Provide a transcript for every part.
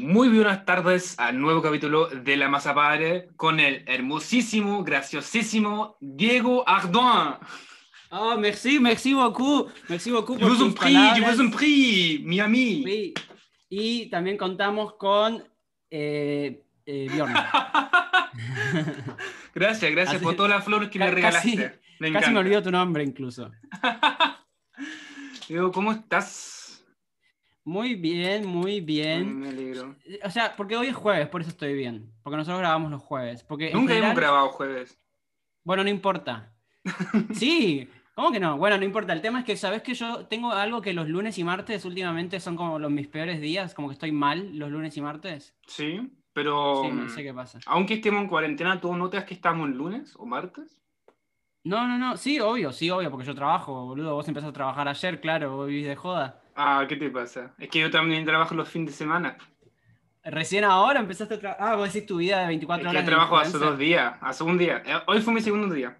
Muy buenas tardes al nuevo capítulo de La Masa Padre con el hermosísimo, graciosísimo Diego Ardouin. Oh, merci, merci beaucoup. Merci beaucoup vous en prie, je vous en prie, mi ami. Oui. Y también contamos con eh, eh, Bjorn. gracias, gracias Así- por todas las flores que me regalaste. casi- me Casi me olvidó tu nombre incluso. Diego, ¿cómo estás? Muy bien, muy bien. Me alegro. O sea, porque hoy es jueves, por eso estoy bien. Porque nosotros grabamos los jueves. Porque Nunca hemos general- grabado jueves. Bueno, no importa. Sí, ¿cómo que no? Bueno, no importa. El tema es que, ¿sabes que yo tengo algo que los lunes y martes últimamente son como los, mis peores días? Como que estoy mal los lunes y martes. Sí, pero Sí, no sé qué pasa. aunque estemos en cuarentena, ¿tú notas que estamos en lunes o martes? No, no, no. Sí, obvio, sí, obvio, porque yo trabajo, boludo. Vos empezaste a trabajar ayer, claro, vos vivís de joda. Ah, ¿qué te pasa? Es que yo también trabajo los fines de semana. Recién ahora empezaste a trabajar. Ah, vos decís tu vida de 24 Es horas. de trabajo hace dos días, hace un día. Eh, Hoy fue mi segundo día.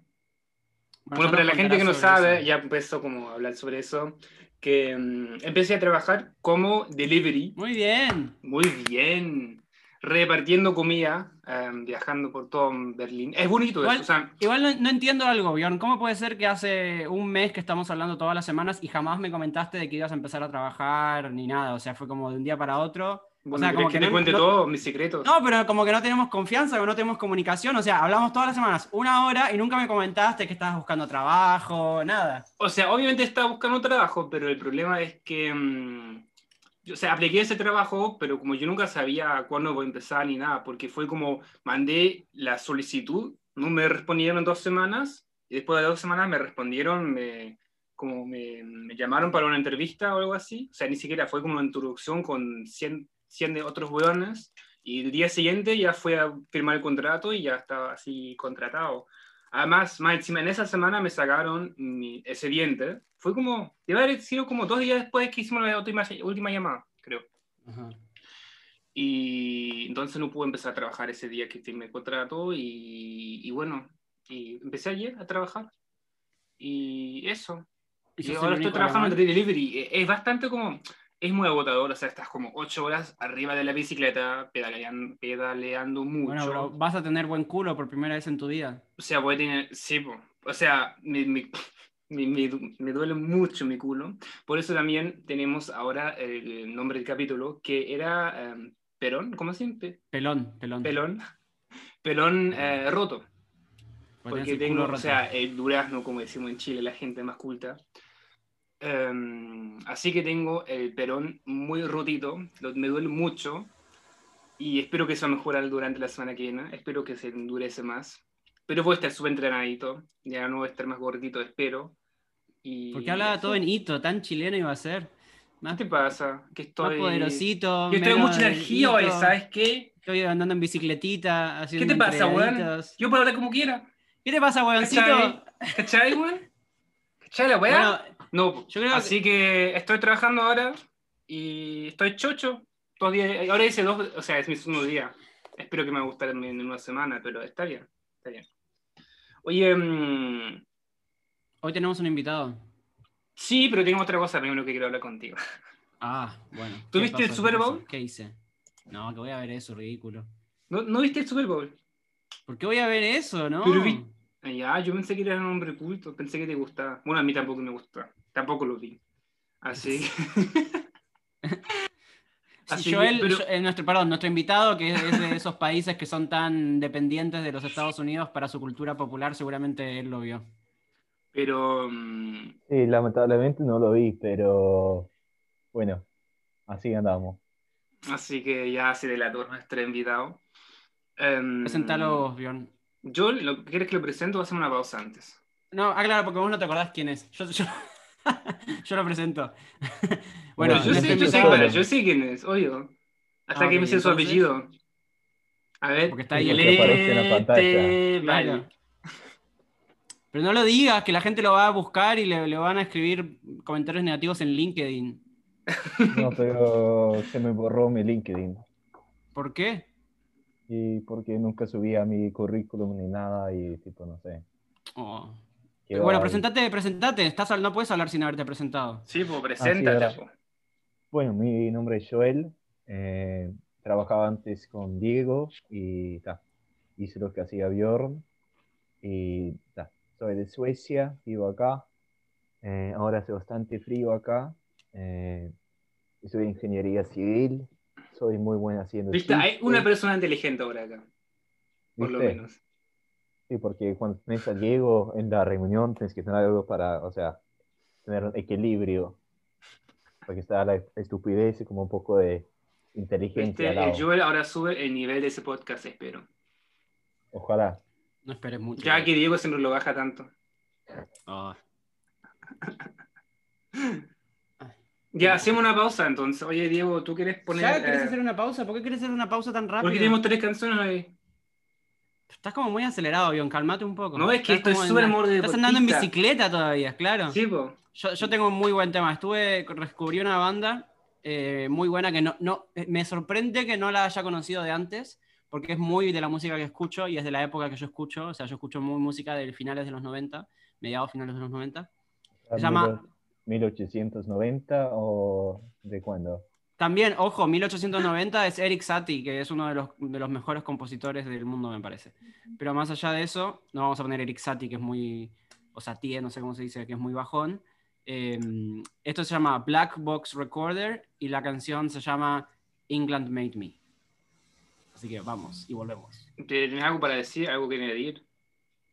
Bueno, ya para la gente que no sabe, eso. ya empezó como a hablar sobre eso, que mm, empecé a trabajar como delivery, Muy bien. muy bien, repartiendo comida, eh, viajando por todo Berlín. Es bonito Igual- eso, o sea, Igual no, no entiendo algo, Bjorn. ¿Cómo puede ser que hace un mes que estamos hablando todas las semanas y jamás me comentaste de que ibas a empezar a trabajar ni nada? O sea, fue como de un día para otro. bueno, sea, ¿querés como que que te no- cuente no- todos mis secretos. No, pero como que no tenemos confianza, que no tenemos comunicación. O sea, hablamos todas las semanas una hora y nunca me comentaste que estabas buscando trabajo, nada. O sea, obviamente estaba buscando trabajo, pero el problema es que, mm, yo, o sea, apliqué ese trabajo, pero como yo nunca sabía cuándo voy a empezar ni nada, porque fue como, mandé la solicitud, no me respondieron en dos semanas, y después de dos semanas me respondieron, me, como me, me llamaron para una entrevista o algo así, o sea, ni siquiera fue como una introducción con 100, 100 de otros weones, y el día siguiente ya fue a firmar el contrato y ya estaba así contratado. Además, más encima, en esa semana me sacaron mi, ese diente. Fue como, debe haber sido como dos días después que hicimos la última, última llamada, creo. Y entonces no pude empezar a trabajar ese día que firmé el contrato y, y bueno, y empecé ayer a trabajar. Y eso. Y Y ahora estoy trabajando en delivery. Eh, Es bastante como, es muy agotador, o sea, estás como ocho horas arriba de la bicicleta pedaleando, pedaleando mucho. Bueno, pero vas a tener buen culo por primera vez en tu vida. O sea, voy a tener, sí, o sea, me, me, me, me du- me duele mucho mi culo. Por eso también tenemos ahora el nombre del capítulo, que era em, Perón, ¿cómo se dice? Pelón, pelón. Pelón. Pelón eh, roto. Porque tengo, o sea, el durazno, como decimos en Chile, la gente más culta. Em, así que tengo el perón muy rotito, lo- me duele mucho y espero que eso mejore durante la semana que viene, espero que se endurece más. Pero voy a estar súper entrenadito, ya no voy a estar más gordito, espero. Y Porque hablaba eso. todo en hito, tan chileno iba a ser. Más, ¿Qué te pasa? Que más estoy... poderosito. Yo menos mucha energía hoy. ¿sabes qué? Estoy andando en bicicletita, ¿Qué haciendo te pasa, weón? Yo puedo hablar como quiera. ¿Qué te pasa, weoncito? ¿Cachai? ¿Cachai, weón? ¿Cachai la weá? Bueno, No, Yo creo así que... estoy trabajando ahora y estoy chocho. Dos días, ahora hice dos, o sea, es mi segundo día. Espero que me guste en en una semana, pero está bien, está bien. Oye, mm, hoy tenemos un invitado. sí, pero tengo otra cosa primero que quiero hablar contigo. Ah, bueno. ¿Tú ¿qué viste el? Super. Bowl? ¿Qué hice? No, que voy a ver eso, ridículo. ¿No, no viste el Super Bowl? ¿Por qué voy a ver eso, no? Pero vi- Ah, Ya, yo pensé que era un hombre culto, pensé que te gustaba. Bueno, a mí tampoco me gusta, tampoco lo vi. Así que... Así Joel, pero- eh, nuestro, perdón, nuestro invitado, que es de esos países que son tan dependientes de los Estados Unidos para su cultura popular, seguramente él lo vio. Pero... mm, Sí, lamentablemente no lo vi, pero bueno, así andamos. Así que ya se delató nuestro invitado. Em, Presentalo, Bjorn. Yo, lo, ¿quieres que lo presento o hacemos una pausa antes? No, ah, claro, porque vos no te acordás quién es. Yo, yo, yo lo presento. bueno, Bueno, yo, sé, yo, sé, invitado- bueno, yo sé quién es, obvio. Hasta Ah, que me sé su entonces- apellido. A ver. Porque está ahí el- aparece en la pantalla. Lete- Claro. vale. Pero no lo digas, que la gente lo va a buscar y le, le van a escribir comentarios negativos en LinkedIn. No, pero se me borró mi LinkedIn. ¿Por qué? Y porque nunca subía mi currículum ni nada y tipo, no sé. Oh. Quedó Bueno, presentate, presentate. Estás, no puedes hablar sin haberte presentado. Sí, pues preséntate. ahora. po. Bueno, mi nombre es Joel, eh, trabajaba antes con Diego y ta, hice lo que hacía Bjorn. Y ta, soy de Suecia, vivo acá. Eh, ahora hace bastante frío acá. Eh, soy de ingeniería civil. Soy muy buena haciendo. ¿Viste? Hay una persona inteligente ahora acá, por lo ¿Viste? menos. Sí, porque cuando tenés a Diego en la reunión, tienes que tener algo para, o sea, tener un equilibrio. Porque está la estupidez y como un poco de inteligencia al El lado. Joel ahora sube el nivel de ese podcast, espero. Ojalá. No esperes mucho. Ya que Diego siempre lo baja tanto. Ah. Ya, hacemos una pausa entonces. Oye, Diego, ¿tú quieres poner...? ¿Ya querés eh, hacer una pausa? ¿Por qué querés hacer una pausa tan rápido? Porque tenemos tres canciones ahí. Estás como muy acelerado, Bion, calmate un poco. No, es que Estás esto es como en súper la- modo de Estás andando en bicicleta todavía, claro. Sí, po. Yo, yo tengo un muy buen tema. Estuve, descubrí una banda eh, muy buena que no, no, eh, me sorprende que no la haya conocido de antes, porque es muy de la música que escucho y es de la época que yo escucho. O sea, yo escucho muy música de finales de los 90, mediados finales de los 90. Se llama- 1890 o de cuándo? También, ojo, 1890 es Eric Satie, que es uno de los, de los mejores compositores del mundo, me parece. Pero más allá de eso, no vamos a poner Eric Satie, que es muy, o Satie, no sé cómo se dice, que es muy bajón. Eh, esto se llama Black Box Recorder y la canción se llama England Made Me. Así que vamos y volvemos. ¿Tienes algo para decir? ¿Algo que añadir?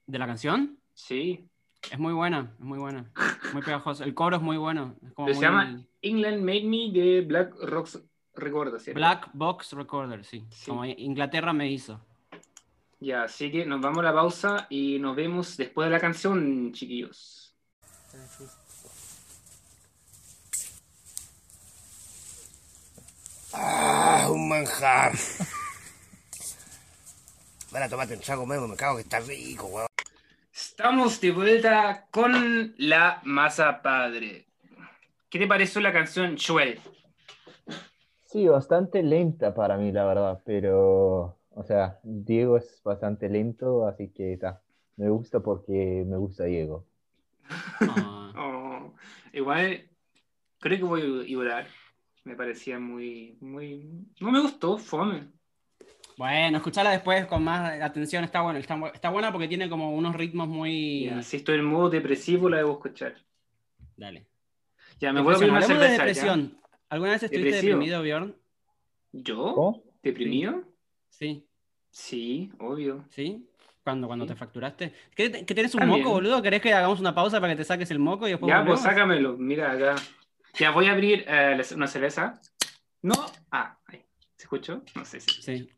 ¿De la canción? Sí. Es muy buena, es muy buena. Muy pegajosa. El coro es muy bueno. Es como Pero se muy- llama England Made Me de Black Rocks Recorda, ¿cierto? Black Box Recorder, sí. Sí. Como Inglaterra me hizo. Ya, así que nos vamos a la pausa y nos vemos después de la canción, chiquillos. Ah, un manjar. Van a tomarte un trago nuevo, me cago que está rico, weón. Estamos de vuelta con la masa padre. ¿Qué te pareció la canción Joel? Sí, bastante lenta para mí, la verdad, pero, o sea, Diego es bastante lento, así que está. Me gusta porque me gusta Diego. Ah. Oh, igual, creo que voy a llorar. Me parecía muy, muy... No me gustó, fome. Bueno, escucharla después con más atención está bueno. Está, bu- está buena porque tiene como unos ritmos muy. Ya, si estoy en modo depresivo, la debo escuchar. Dale. Ya, me voy a abrir Depresión. una Hablemos de cerveza. ¿ya? depresión. ¿Alguna vez estuviste Depresivo. deprimido, Bjorn? ¿Yo? ¿Deprimido? Sí, Sí, obvio. sí. ¿Cuándo, cuando Sí. te fracturaste? ¿Que, que tenés un También. moco, boludo? ¿Querés que hagamos una pausa para que te saques el moco y después Ya, pues volvemos? sácamelo. Mira acá. Ya voy a abrir eh, una cerveza. No. Ah, ahí. ¿Se escuchó? No sé si. Sí.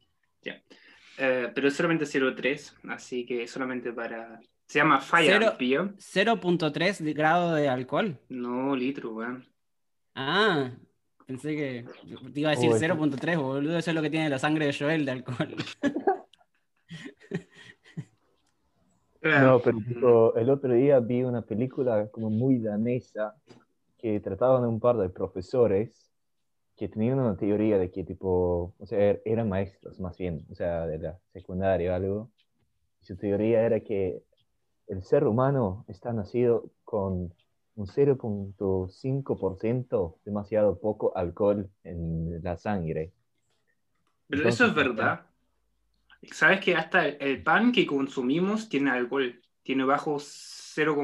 Eh, pero es solamente 0.3, así que solamente para. Se llama Fire Cero- Beer. 0.3 de grado de alcohol. No, litro, weón. Ah, pensé que te iba a decir Uy. 0.3, boludo. Eso es lo que tiene la sangre de Joel de alcohol. No, pero tipo, el otro día vi una película como muy danesa que trataban de un par de profesores que tenían una teoría de que tipo, o sea, er- eran maestros más bien, o sea, de la secundaria o algo. Y su teoría era que el ser humano está nacido con un 0.5% demasiado poco alcohol en la sangre. Pero eso es Entonces, verdad. Sabes que hasta el, el pan que consumimos tiene alcohol. Tiene bajo 0,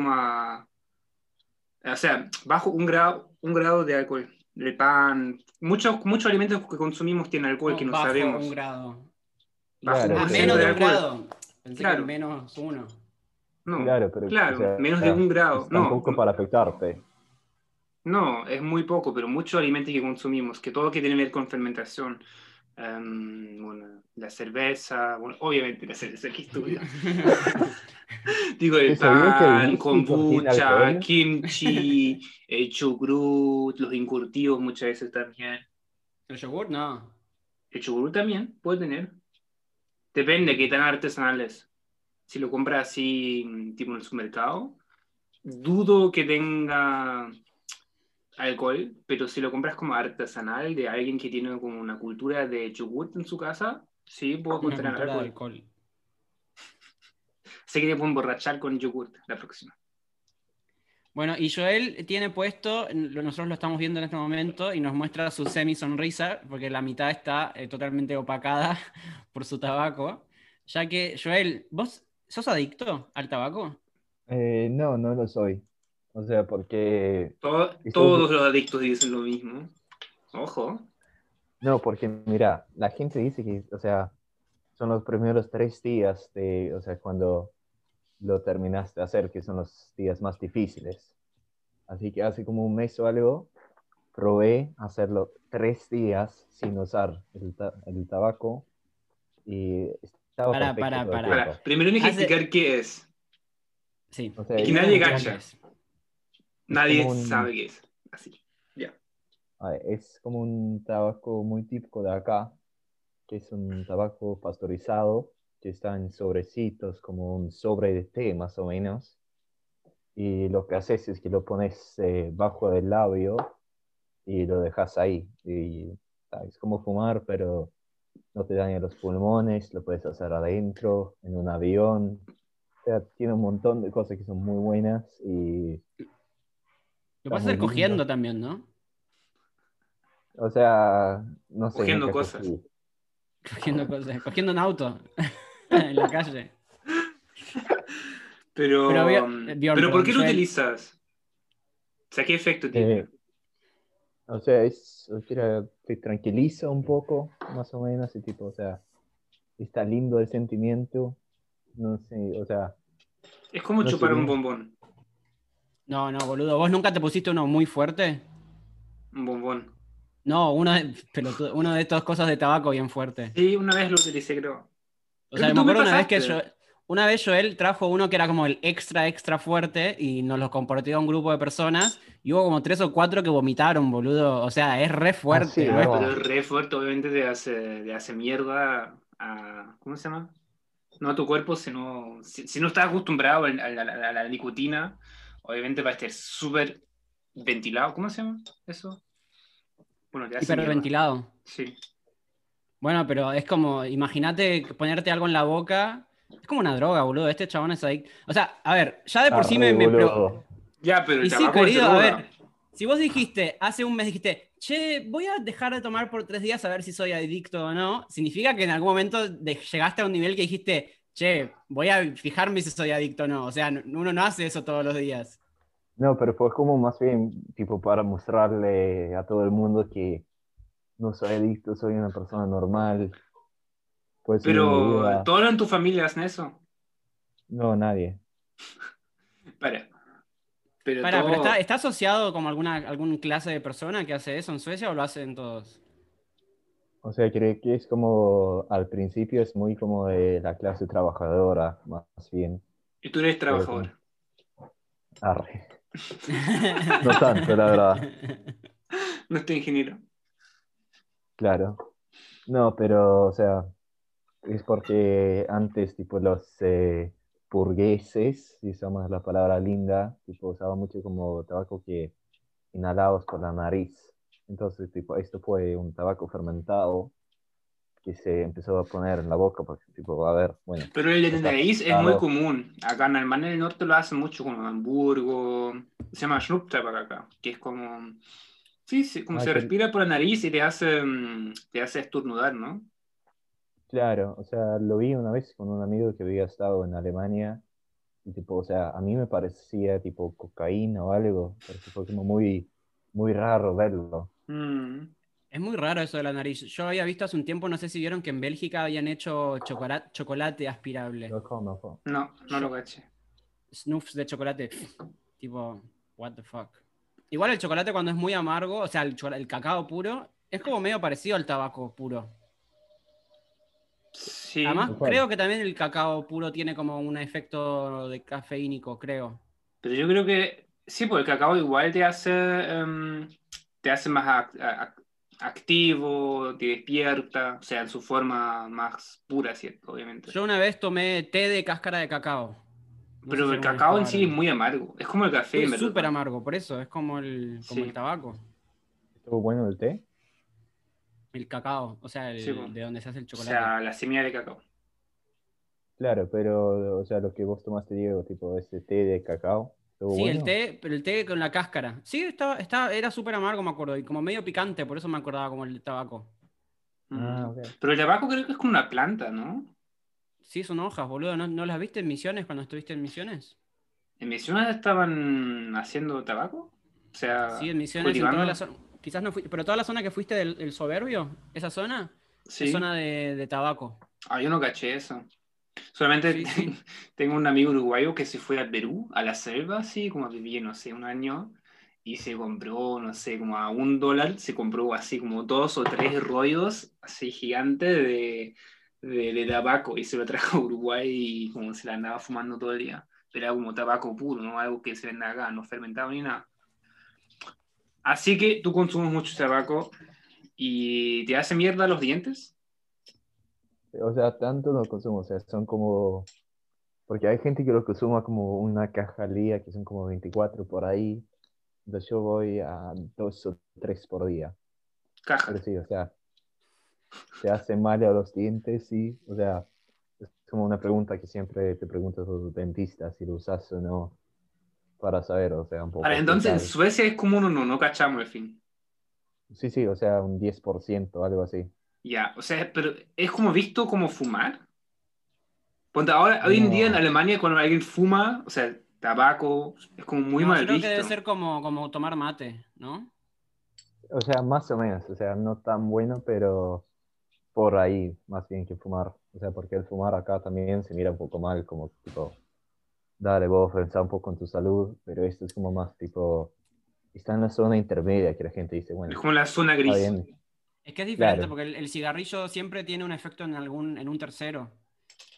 o sea, bajo un grado, un grado de alcohol. El pan, muchos, muchos alimentos que consumimos tienen alcohol que no Bajo sabemos. un grado. Bajo Claro, Ah, menos de un alcohol. grado. Pensé Claro. que menos uno. No, Claro, pero claro, o sea, menos de un grado. es No, Tampoco para afectarte. No, es muy poco, pero muchos alimentos que consumimos, que todo que tiene que ver con fermentación. Em, bueno, la cerveza, bueno, obviamente la cerveza que estudio. Digo, el ¿Sí sabía que el pan, kombucha, kimchi, el chucrut, los encurtidos muchas veces también. ¿El yogur? No. El chucrut también puede tener. Depende de qué tan artesanal es. Si lo compras así, mm, tipo en el supermercado, dudo que tenga alcohol, pero si lo compras como artesanal de alguien que tiene como una cultura de yogurt en su casa, sí puedo contener cultura de alcohol. alcohol. Sé que te puedo emborrachar con yogurt la próxima. Bueno, y Joel tiene puesto, nosotros lo estamos viendo en este momento y nos muestra su semi sonrisa, porque la mitad está eh, totalmente opacada por su tabaco. Ya que, Joel, ¿vos sos adicto al tabaco? Eh, no, no lo soy. O sea, porque... Todo- todos los adictos dicen lo mismo. Ojo. No, porque mira, la gente dice que, o sea, son los primeros tres días de, o sea, cuando lo terminaste de hacer, que son los días más difíciles. Así que hace como un mes o algo, probé hacerlo tres días sin usar el, ta- el tabaco y estaba el pará. Ahora, tiempo. primero hay que explicar qué es. Sí. O sea, Y que es- nadie ¿Cómo gacha. es? Nadie un- sabe qué es. Así. a ver, es como un tabaco muy típico de acá, que es un tabaco pasteurizado, que está en sobrecitos, como un sobre de té más o menos. Y lo que haces es que lo pones eh, bajo del labio y lo dejas ahí. Y ah, es como fumar, pero no te daña los pulmones, lo puedes hacer adentro, en un avión. O sea, tiene un montón de cosas que son muy buenas y, Lo puedes muy hacer cogiendo lindo. también, ¿no? o sea, no sé. Cogiendo cosas. cogí. Cogiendo cosas, cogiendo un auto en la calle. Pero, Pero, Bjorn- um, Bjorn, ¿pero ¿por qué lo Joel- utilizas? O sea, ¿qué efecto tiene? Eh, o sea, es, o sea, te tranquiliza un poco, más o menos, y tipo, o sea, está lindo el sentimiento, no sé, o sea, es como no sé chupar un bombón. No, no, boludo. ¿Vos nunca te pusiste uno muy fuerte? Un bombón. No, uno de, pelotudo, uno de estas cosas de tabaco bien fuerte. Sí, una vez lo utilicé, creo. O sea, me acuerdo una vez que yo, una vez Joel trajo uno que era como el extra, extra fuerte y nos lo compartió a un grupo de personas y hubo como tres o cuatro que vomitaron, boludo. O sea, es re fuerte. sí, ¿no? Ah, no. pero es re fuerte, obviamente te hace, te hace mierda a. ¿Cómo se llama? No a tu cuerpo, sino. Si, si no estás acostumbrado a a la- a la nicotina, obviamente va a estar súper ventilado. ¿Cómo se llama eso? Bueno, te hace mierda. Hiperventilado. Sí. Bueno, pero es como, imagínate ponerte algo en la boca. Es como una droga, boludo. Este chabón es ahí. O sea, a ver, ya de por sí me, me. Ya, pero el Y sí, querido, a ver, si vos dijiste, hace un mes dijiste, che, voy a dejar de tomar por tres días a ver si soy adicto o no, significa que en algún momento de- llegaste a un nivel que dijiste, che, voy a fijarme si soy adicto o no. O sea, uno no hace eso todos los días. No, pero fue como más bien, tipo, para mostrarle a todo el mundo que no soy adicto, soy una persona normal. Pues Pero todos en tu familia hacen eso. No, nadie. Para. Pero, todo- pero está, ¿está asociado como alguna algún clase de persona que hace eso en Suecia o lo hacen todos? O sea, creo que es como, al principio es muy como de la clase trabajadora, más bien. Y tú eres trabajador. Arre. No tanto, la verdad. No estoy ingeniero. Claro. No, pero, o sea, es porque antes, tipo, los eh, burgueses, si usamos la palabra linda, tipo, usaban mucho como tabaco que inhalados por la nariz. Entonces, tipo, esto fue un tabaco fermentado que se empezó a poner en la boca, porque, tipo, a ver, bueno, Pero el de nariz es muy común. Acá en Alemania del Norte lo hacen mucho, como en Hamburgo. Se llama Schnupftabak acá, que es como. Sí, sí, como Ah, se que- respira por la nariz y te hace, mm, te hace estornudar, ¿no? Claro, o sea, lo vi una vez con un amigo que había estado en Alemania y tipo, o sea, a mí me parecía tipo cocaína o algo, porque fue como muy, muy raro verlo. Mm. Es muy raro eso de la nariz. Yo había visto hace un tiempo, no sé si vieron que en Bélgica habían hecho chocolate, chocolate aspirable. No, no lo caché. Snuffs de chocolate. Tipo, what the fuck. Igual el chocolate cuando es muy amargo, o sea, el, cacao puro, es como medio parecido al tabaco puro. Sí. Además, creo que también el cacao puro tiene como un efecto de cafeínico, creo. Pero yo creo que. Sí, porque el cacao igual te hace. em, te hace más ac- ac- activo, te despierta. O sea, en su forma más pura, ¿cierto? Obviamente. Yo una vez tomé té de cáscara de cacao. No Pero el cacao en sí es muy amargo. Es como el café, Es súper amargo, por eso, es como el, como Sí. el tabaco. ¿Estuvo bueno el té? El cacao, o sea, el- Sí, de donde se hace el O chocolate. sea, la semilla de cacao. Claro, pero, o sea, lo que vos tomaste, Diego, tipo ese té de cacao, Sí, el té, pero el té con la cáscara. Sí, estaba, estaba, era súper amargo, me acuerdo, y como medio picante, por eso me acordaba como el tabaco. Ah, Mm. Pero el tabaco creo que es como una planta, ¿no? Sí, son hojas, boludo. ¿No, no las viste en Misiones cuando estuviste en Misiones? ¿En Misiones estaban haciendo tabaco? O sea, Sí, en Misiones, en toda la zona. Quizás no fui, pero toda la zona que fuiste del, del soberbio, esa zona, Sí. es zona de, de tabaco. Ah, yo no caché eso. Solamente Sí, sí. tengo un amigo uruguayo que se fue a Perú, a la selva, así como vivía, no sé, un año, y se compró, no sé, como a un dólar, se compró así como dos o tres rollos así gigantes de, de, de tabaco y se lo trajo a Uruguay y como se la andaba fumando todo el día. Pero era como tabaco puro, no algo que se venda acá, no fermentado ni nada. Así que tú consumes mucho tabaco y te hace mierda los dientes. O sea, tanto no consumo, o sea, son como... Porque hay gente que lo consuma como una caja al día, que son como 24 por ahí. Entonces yo voy a dos o tres por día. Caja. Pero sí, o sea, te hace mal a los dientes, sí. O sea, es como una pregunta que siempre te preguntas a tu dentista si lo usas o no, para saber, o sea, un poco. Ahora, entonces en. Suecia es como uno no, no cachamos el fin. Sí, sí, o sea, un 10%, algo así. Ya, o sea, pero es como visto como fumar. Ponte ahora, hoy en día en. Alemania, cuando alguien fuma, o sea, tabaco, es como muy No, mal creo visto. que debe ser como, como tomar mate, ¿no? O sea, más o menos, o sea, no tan bueno, pero por ahí, más bien que fumar. O sea, porque el fumar acá también se mira un poco mal, como tipo, dale, vos pensá un poco en tu salud, pero esto es como más tipo, está en la zona intermedia que la gente dice, bueno, Es como la zona está gris. bien. Es que es diferente Claro. porque el, el cigarrillo siempre tiene un efecto en algún, en un tercero.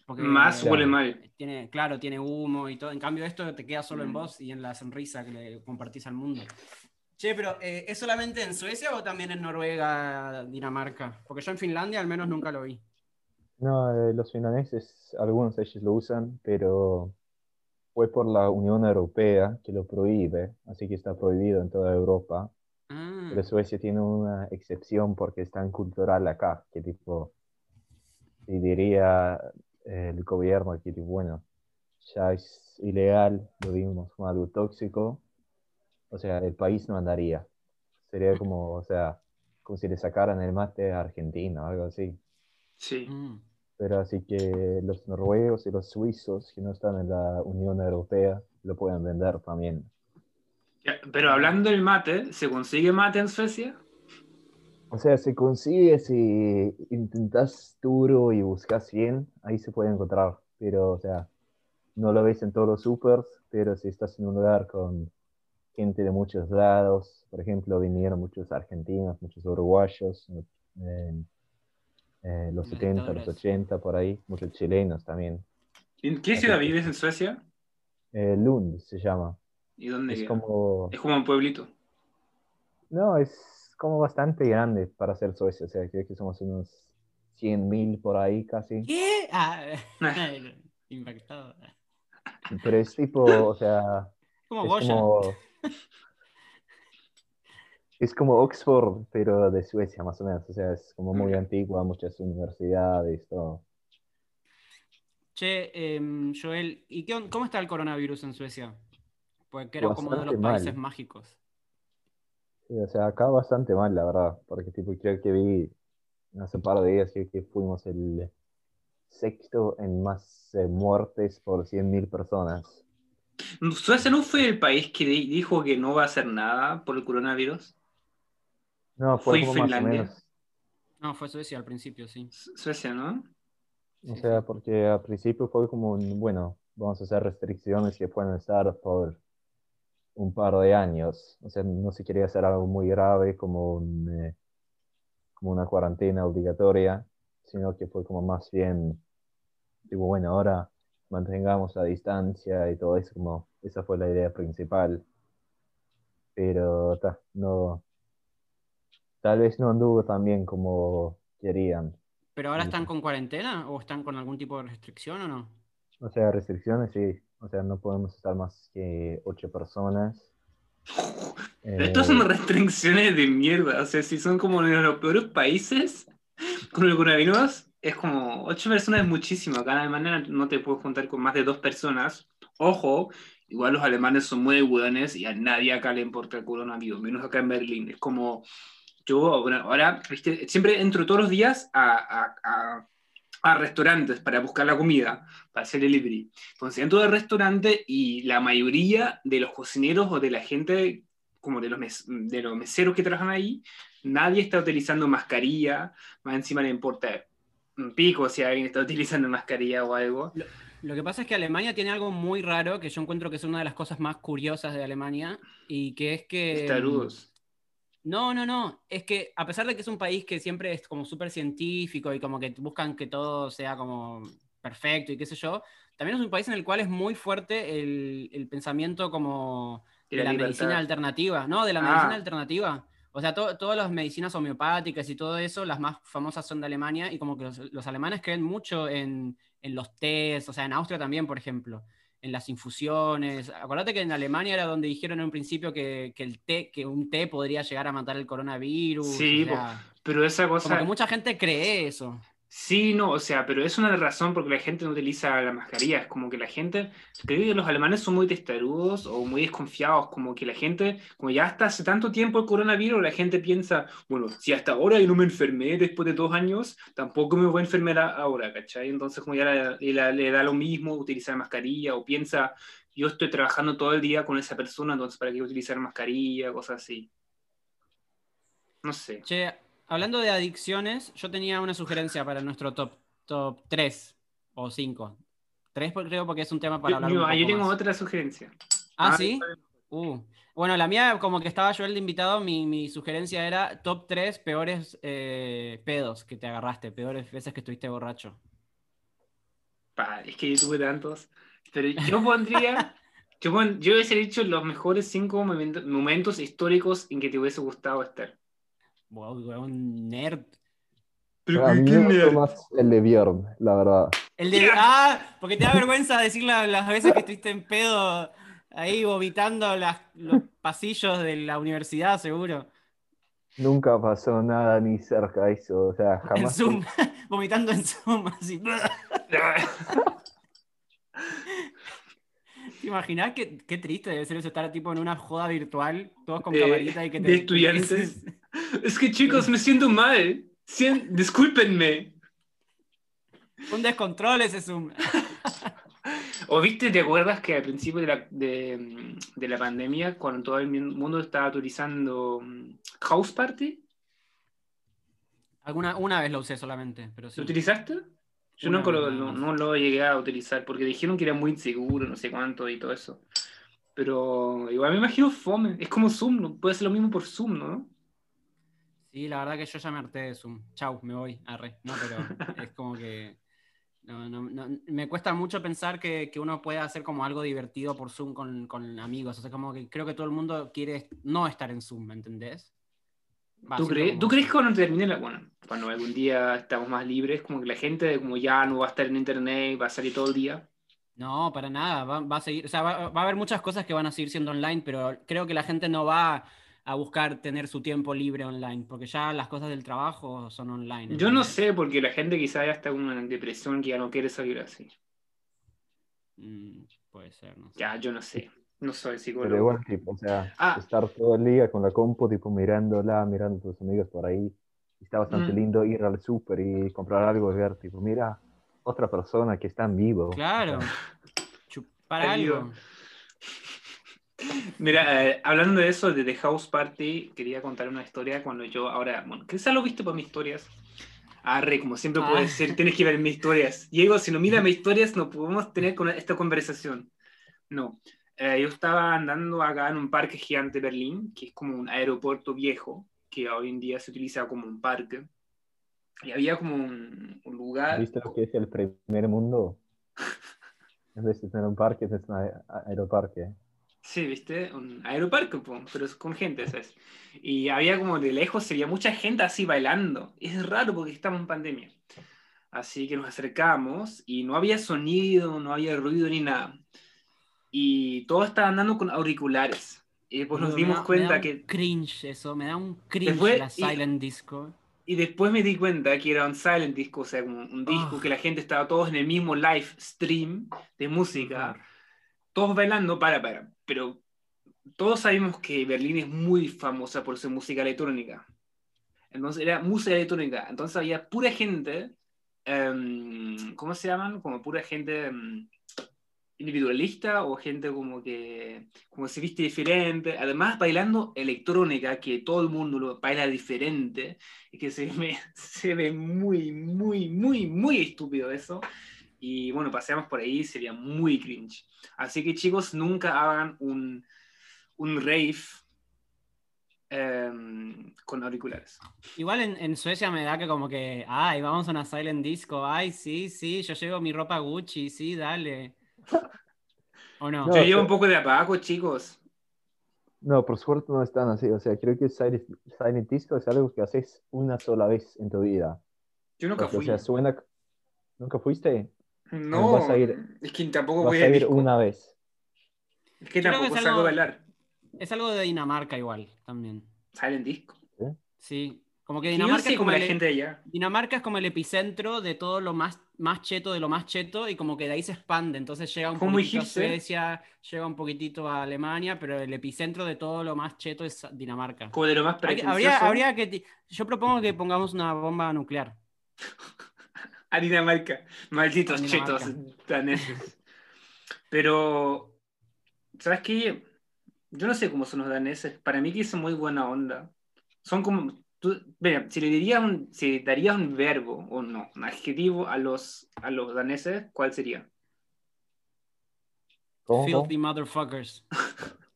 Porque, Más Claro. huele mal. Tiene, claro, tiene humo y todo. En cambio, esto te queda solo en Mm. vos y en la sonrisa que le compartís al mundo. Che, pero eh, ¿es solamente en Suecia o también en Noruega, Dinamarca? Porque yo en Finlandia al menos nunca lo vi. No, eh, los finlandeses, algunos de ellos lo usan, pero fue por la Unión Europea que lo prohíbe, así que está prohibido en toda Europa. Pero Suecia tiene una excepción porque es tan cultural acá, que tipo, y diría eh, el gobierno que tipo, bueno, ya es ilegal, lo vimos como algo tóxico, o sea, el país no andaría. Sería como, o sea, como si le sacaran el mate a Argentina o algo así. Sí. mm. Pero así que los noruegos y los suizos que no están en la Unión Europea lo pueden vender también. Pero hablando del mate, ¿se consigue mate en Suecia? O sea, se consigue si intentas duro y buscas bien, ahí se puede encontrar. Pero, o sea, no lo ves en todos los supers, pero si estás en un lugar con gente de muchos lados, por ejemplo, vinieron muchos argentinos, muchos uruguayos, en eh, los Las 70, los dictaduras. 80, por ahí, muchos chilenos también. ¿En qué ciudad vives en Suecia? Eh, Lund se llama. ¿Y dónde Es queda? como... Es como un pueblito. No, es como bastante grande para ser Suecia, o sea, creo que somos unos 100.000 por ahí casi. ¿Qué? Ah, impactado. Pero es tipo, o sea, Como es como... Es como Oxford, pero de Suecia, más o menos. O sea, es como muy antigua, muchas universidades, todo. Che, em, Joel, ¿y qué cómo está el coronavirus en Suecia? Porque era como uno de los mal. países mágicos. Sí, o sea, acá bastante mal, la verdad, porque tipo, creo que vi hace un par de días que, que fuimos el sexto en más eh, muertes por 100.000 personas. ¿Suecia no fue el país que di- dijo que no va a hacer nada por el coronavirus? No, Fue fue como más o Finlandia. menos. No, fue Suecia al principio, sí. Su- Suecia, ¿no? O sea, porque al principio fue como, un, bueno, vamos a hacer restricciones que pueden estar por un par de años. O sea, no se quería hacer algo muy grave como, un, eh, como una cuarentena obligatoria, sino que fue como más bien, digo, bueno, ahora mantengamos la distancia y todo eso, como esa fue la idea principal. Pero ta, no, tal vez no anduvo tan bien como querían. ¿Pero ahora están con cuarentena o están con algún tipo de restricción o no? O sea, restricciones, sí. O sea, no podemos estar más que ocho personas. Estas Eh, son restricciones de mierda. O sea, si son como de los peores países con el coronavirus, es como ocho personas es muchísimo. Acá en Alemania no te puedes juntar con más de dos personas. Ojo, igual los alemanes son muy buenos y a nadie acá le importa el coronavirus, menos acá en Berlín. Es como, yo ahora, ahora, ¿viste? siempre entro todos los días a, a, a, a restaurantes para buscar la comida, para hacer delivery. Entonces entro al restaurante y la mayoría de los cocineros o de la gente, como de los, mes- de los meseros que trabajan ahí, nadie está utilizando mascarilla, más encima le importa un pico si alguien está utilizando mascarilla o algo. Lo que pasa es que Alemania tiene algo muy raro que yo encuentro que es una de las cosas más curiosas de Alemania y que es que... Testarudos. No, no, no. Es que a pesar de que es un país que siempre es como súper científico y como que buscan que todo sea como perfecto y qué sé yo, también es un país en el cual es muy fuerte el, el pensamiento como De la medicina alternativa, ¿no? De la Ah. medicina alternativa. O sea, to- todas las medicinas homeopáticas y todo eso, las más famosas son de Alemania y como que los, los alemanes creen mucho en, en los tés, o sea, en Austria también, por ejemplo, en las infusiones. Acordate que en Alemania era donde dijeron en un principio que, que el té, que un té podría llegar a matar el coronavirus. Sí, o sea, Pero esa cosa... como que mucha gente cree eso. Sí, no, o sea, pero es una razón porque la gente no utiliza la mascarilla. Es como que la gente, creo que los alemanes son muy testarudos o muy desconfiados, como que la gente, como ya hasta hace tanto tiempo el coronavirus, la gente piensa, bueno, si hasta ahora yo no me enfermé después de dos años, tampoco me voy a enfermar ahora, ¿cachai? Entonces como ya la- la- le da lo mismo utilizar mascarilla o piensa, yo estoy trabajando todo el día con esa persona, entonces ¿para qué utilizar mascarilla? Cosas así. No sé. Hablando de adicciones, yo tenía una sugerencia para nuestro top, top 3 o 5. 3 creo porque es un tema para hablar yo- un poco yo tengo más. otra sugerencia. Ah, Ah, ¿sí? Uh. Bueno, la mía, como que estaba yo el de invitado, mi, mi sugerencia era top 3 peores eh, pedos que te agarraste, peores veces que estuviste borracho. Pa, es que yo tuve tantos. Pero yo pondría. yo, pon- yo hubiese dicho los mejores cinco momento- momentos históricos en que te hubiese gustado estar. Wow, un nerd. A mí me gustó más el de Bjorn, la verdad. El de. ¡Ah! Porque te da vergüenza decir la- las veces que estuviste en pedo ahí vomitando las- los pasillos de la universidad, seguro. Nunca pasó nada ni cerca de eso. O sea, En jamás. Zoom. vomitando en Zoom, así. ¿Te imaginas qué, qué triste debe ser eso estar tipo en una joda virtual, todos con De- camarita y que te. de estudiantes. Es que chicos, me siento mal. Sien- discúlpenme. Un descontrol ese Zoom. ¿O viste, te acuerdas que al principio de la, de, de la pandemia, cuando todo el mundo estaba utilizando mm, House Party, Alguna, una vez lo usé solamente, pero sí. ¿lo utilizaste? Yo lo, no lo llegué a utilizar porque dijeron que era muy inseguro, no sé cuánto y todo eso. Pero igual me imagino fome. Es como Zoom, ¿no? puede ser lo mismo por Zoom, ¿no? Sí, la verdad que yo ya me harté de Zoom. Chau, me voy, arre. No, pero es como que. no, no, no, me cuesta mucho pensar que, que uno pueda hacer como algo divertido por Zoom con, con amigos. O sea, como que creo que todo el mundo quiere no estar en Zoom, ¿me entendés? Va, ¿Tú, crees, como- ¿Tú crees que cuando termine la... Bueno, cuando algún día estamos más libres, como que la gente como ya no va a estar en internet, va a salir todo el día? No, para nada. Va, va a seguir, o sea, va, va a haber muchas cosas que van a seguir siendo online, pero creo que la gente no va a buscar tener su tiempo libre online, porque ya las cosas del trabajo son online. Yo no sé, porque la gente quizá ya está con una depresión que ya no quiere salir así. Mm, puede ser, no sé. Ya, yo no sé. No soy Pero psicólogo. igual, tipo, o sea, Ah. estar todo el día con la compu, tipo, mirándola, mirando a tus amigos por ahí. Está bastante Mm. lindo ir al súper y comprar algo y ver, tipo, mira, otra persona que está en vivo. Claro. O sea, Chupar algo. Mira, eh, hablando de eso, de The House Party, quería contar una historia cuando yo ahora, bueno, quizás lo viste por mis historias. Arre, como siempre Ah. puede ser, tienes que ver mis historias. Diego, si no mira mis historias, no podemos tener con esta conversación. No. Eh, yo estaba andando acá en un parque gigante de Berlín, que es como un aeropuerto viejo, que hoy en día se utiliza como un parque. Y había como un, un lugar. ¿Viste lo que es el primer mundo? En vez de tener un parque, es un aer- aeroparque. Sí, ¿viste? Un aeroparque, pero con gente, ¿sabes? Y había como de lejos, se veía mucha gente así bailando. Es raro porque estamos en pandemia. Así que nos acercamos y no había sonido, no había ruido ni nada. Y todos estaban andando con auriculares. Y después nos me dimos da- me cuenta da un que... Cringe eso, me da un cringe Después- la y- Silent Disco. Y después me di cuenta que era un silent disco, o sea, como un disco Ah. que la gente estaba todos en el mismo live stream de música. Todos bailando, para, para, pero todos sabemos que Berlín es muy famosa por su música electrónica. Entonces era música electrónica, entonces había pura gente, em, ¿cómo se llaman? Como pura gente em, individualista o gente como que como se viste diferente, además bailando electrónica, que todo el mundo lo baila diferente, y que se ve, se ve muy, muy, muy, muy estúpido eso. Y bueno, paseamos por ahí, sería muy cringe. Así que chicos, nunca hagan un, un rave em, con auriculares. Igual en, en Suecia me da que como que, ay, vamos a una silent disco, ay, sí, sí, yo llevo mi ropa Gucci, sí, dale. ¿O no? No, Yo llevo pero- un poco de abajo, chicos. No, por suerte no están así. O sea, creo que Silent, Silent Disco es algo que haces una sola vez en tu vida. Yo nunca Porque, fui. O sea, suena... ¿Nunca fuiste? No, vas a ir- es que tampoco Vas voy a a ir disco. una vez. Es que Yo tampoco que es salgo algo- a bailar. Es algo de Dinamarca igual, también. Silent disco. Sí, como que Dinamarca es como la el, gente de allá. Dinamarca es como el epicentro de todo lo más, más cheto de lo más cheto y como que de ahí se expande. Entonces llega un Como poquitito a hipster. Suecia, llega un poquitito a Alemania, pero el epicentro de todo lo más cheto es Dinamarca. Como de lo más Hay habría, habría que. Yo propongo que pongamos una bomba nuclear. A Dinamarca. Malditos A Dinamarca. chetos daneses. Pero, ¿sabes qué? Yo no sé cómo son los daneses. Para mí que son muy buena onda. Son como... Tú, mira, si le dirías un, si darías un verbo o no, un adjetivo a los, a los daneses, ¿cuál sería? ¿Cómo? Filthy motherfuckers.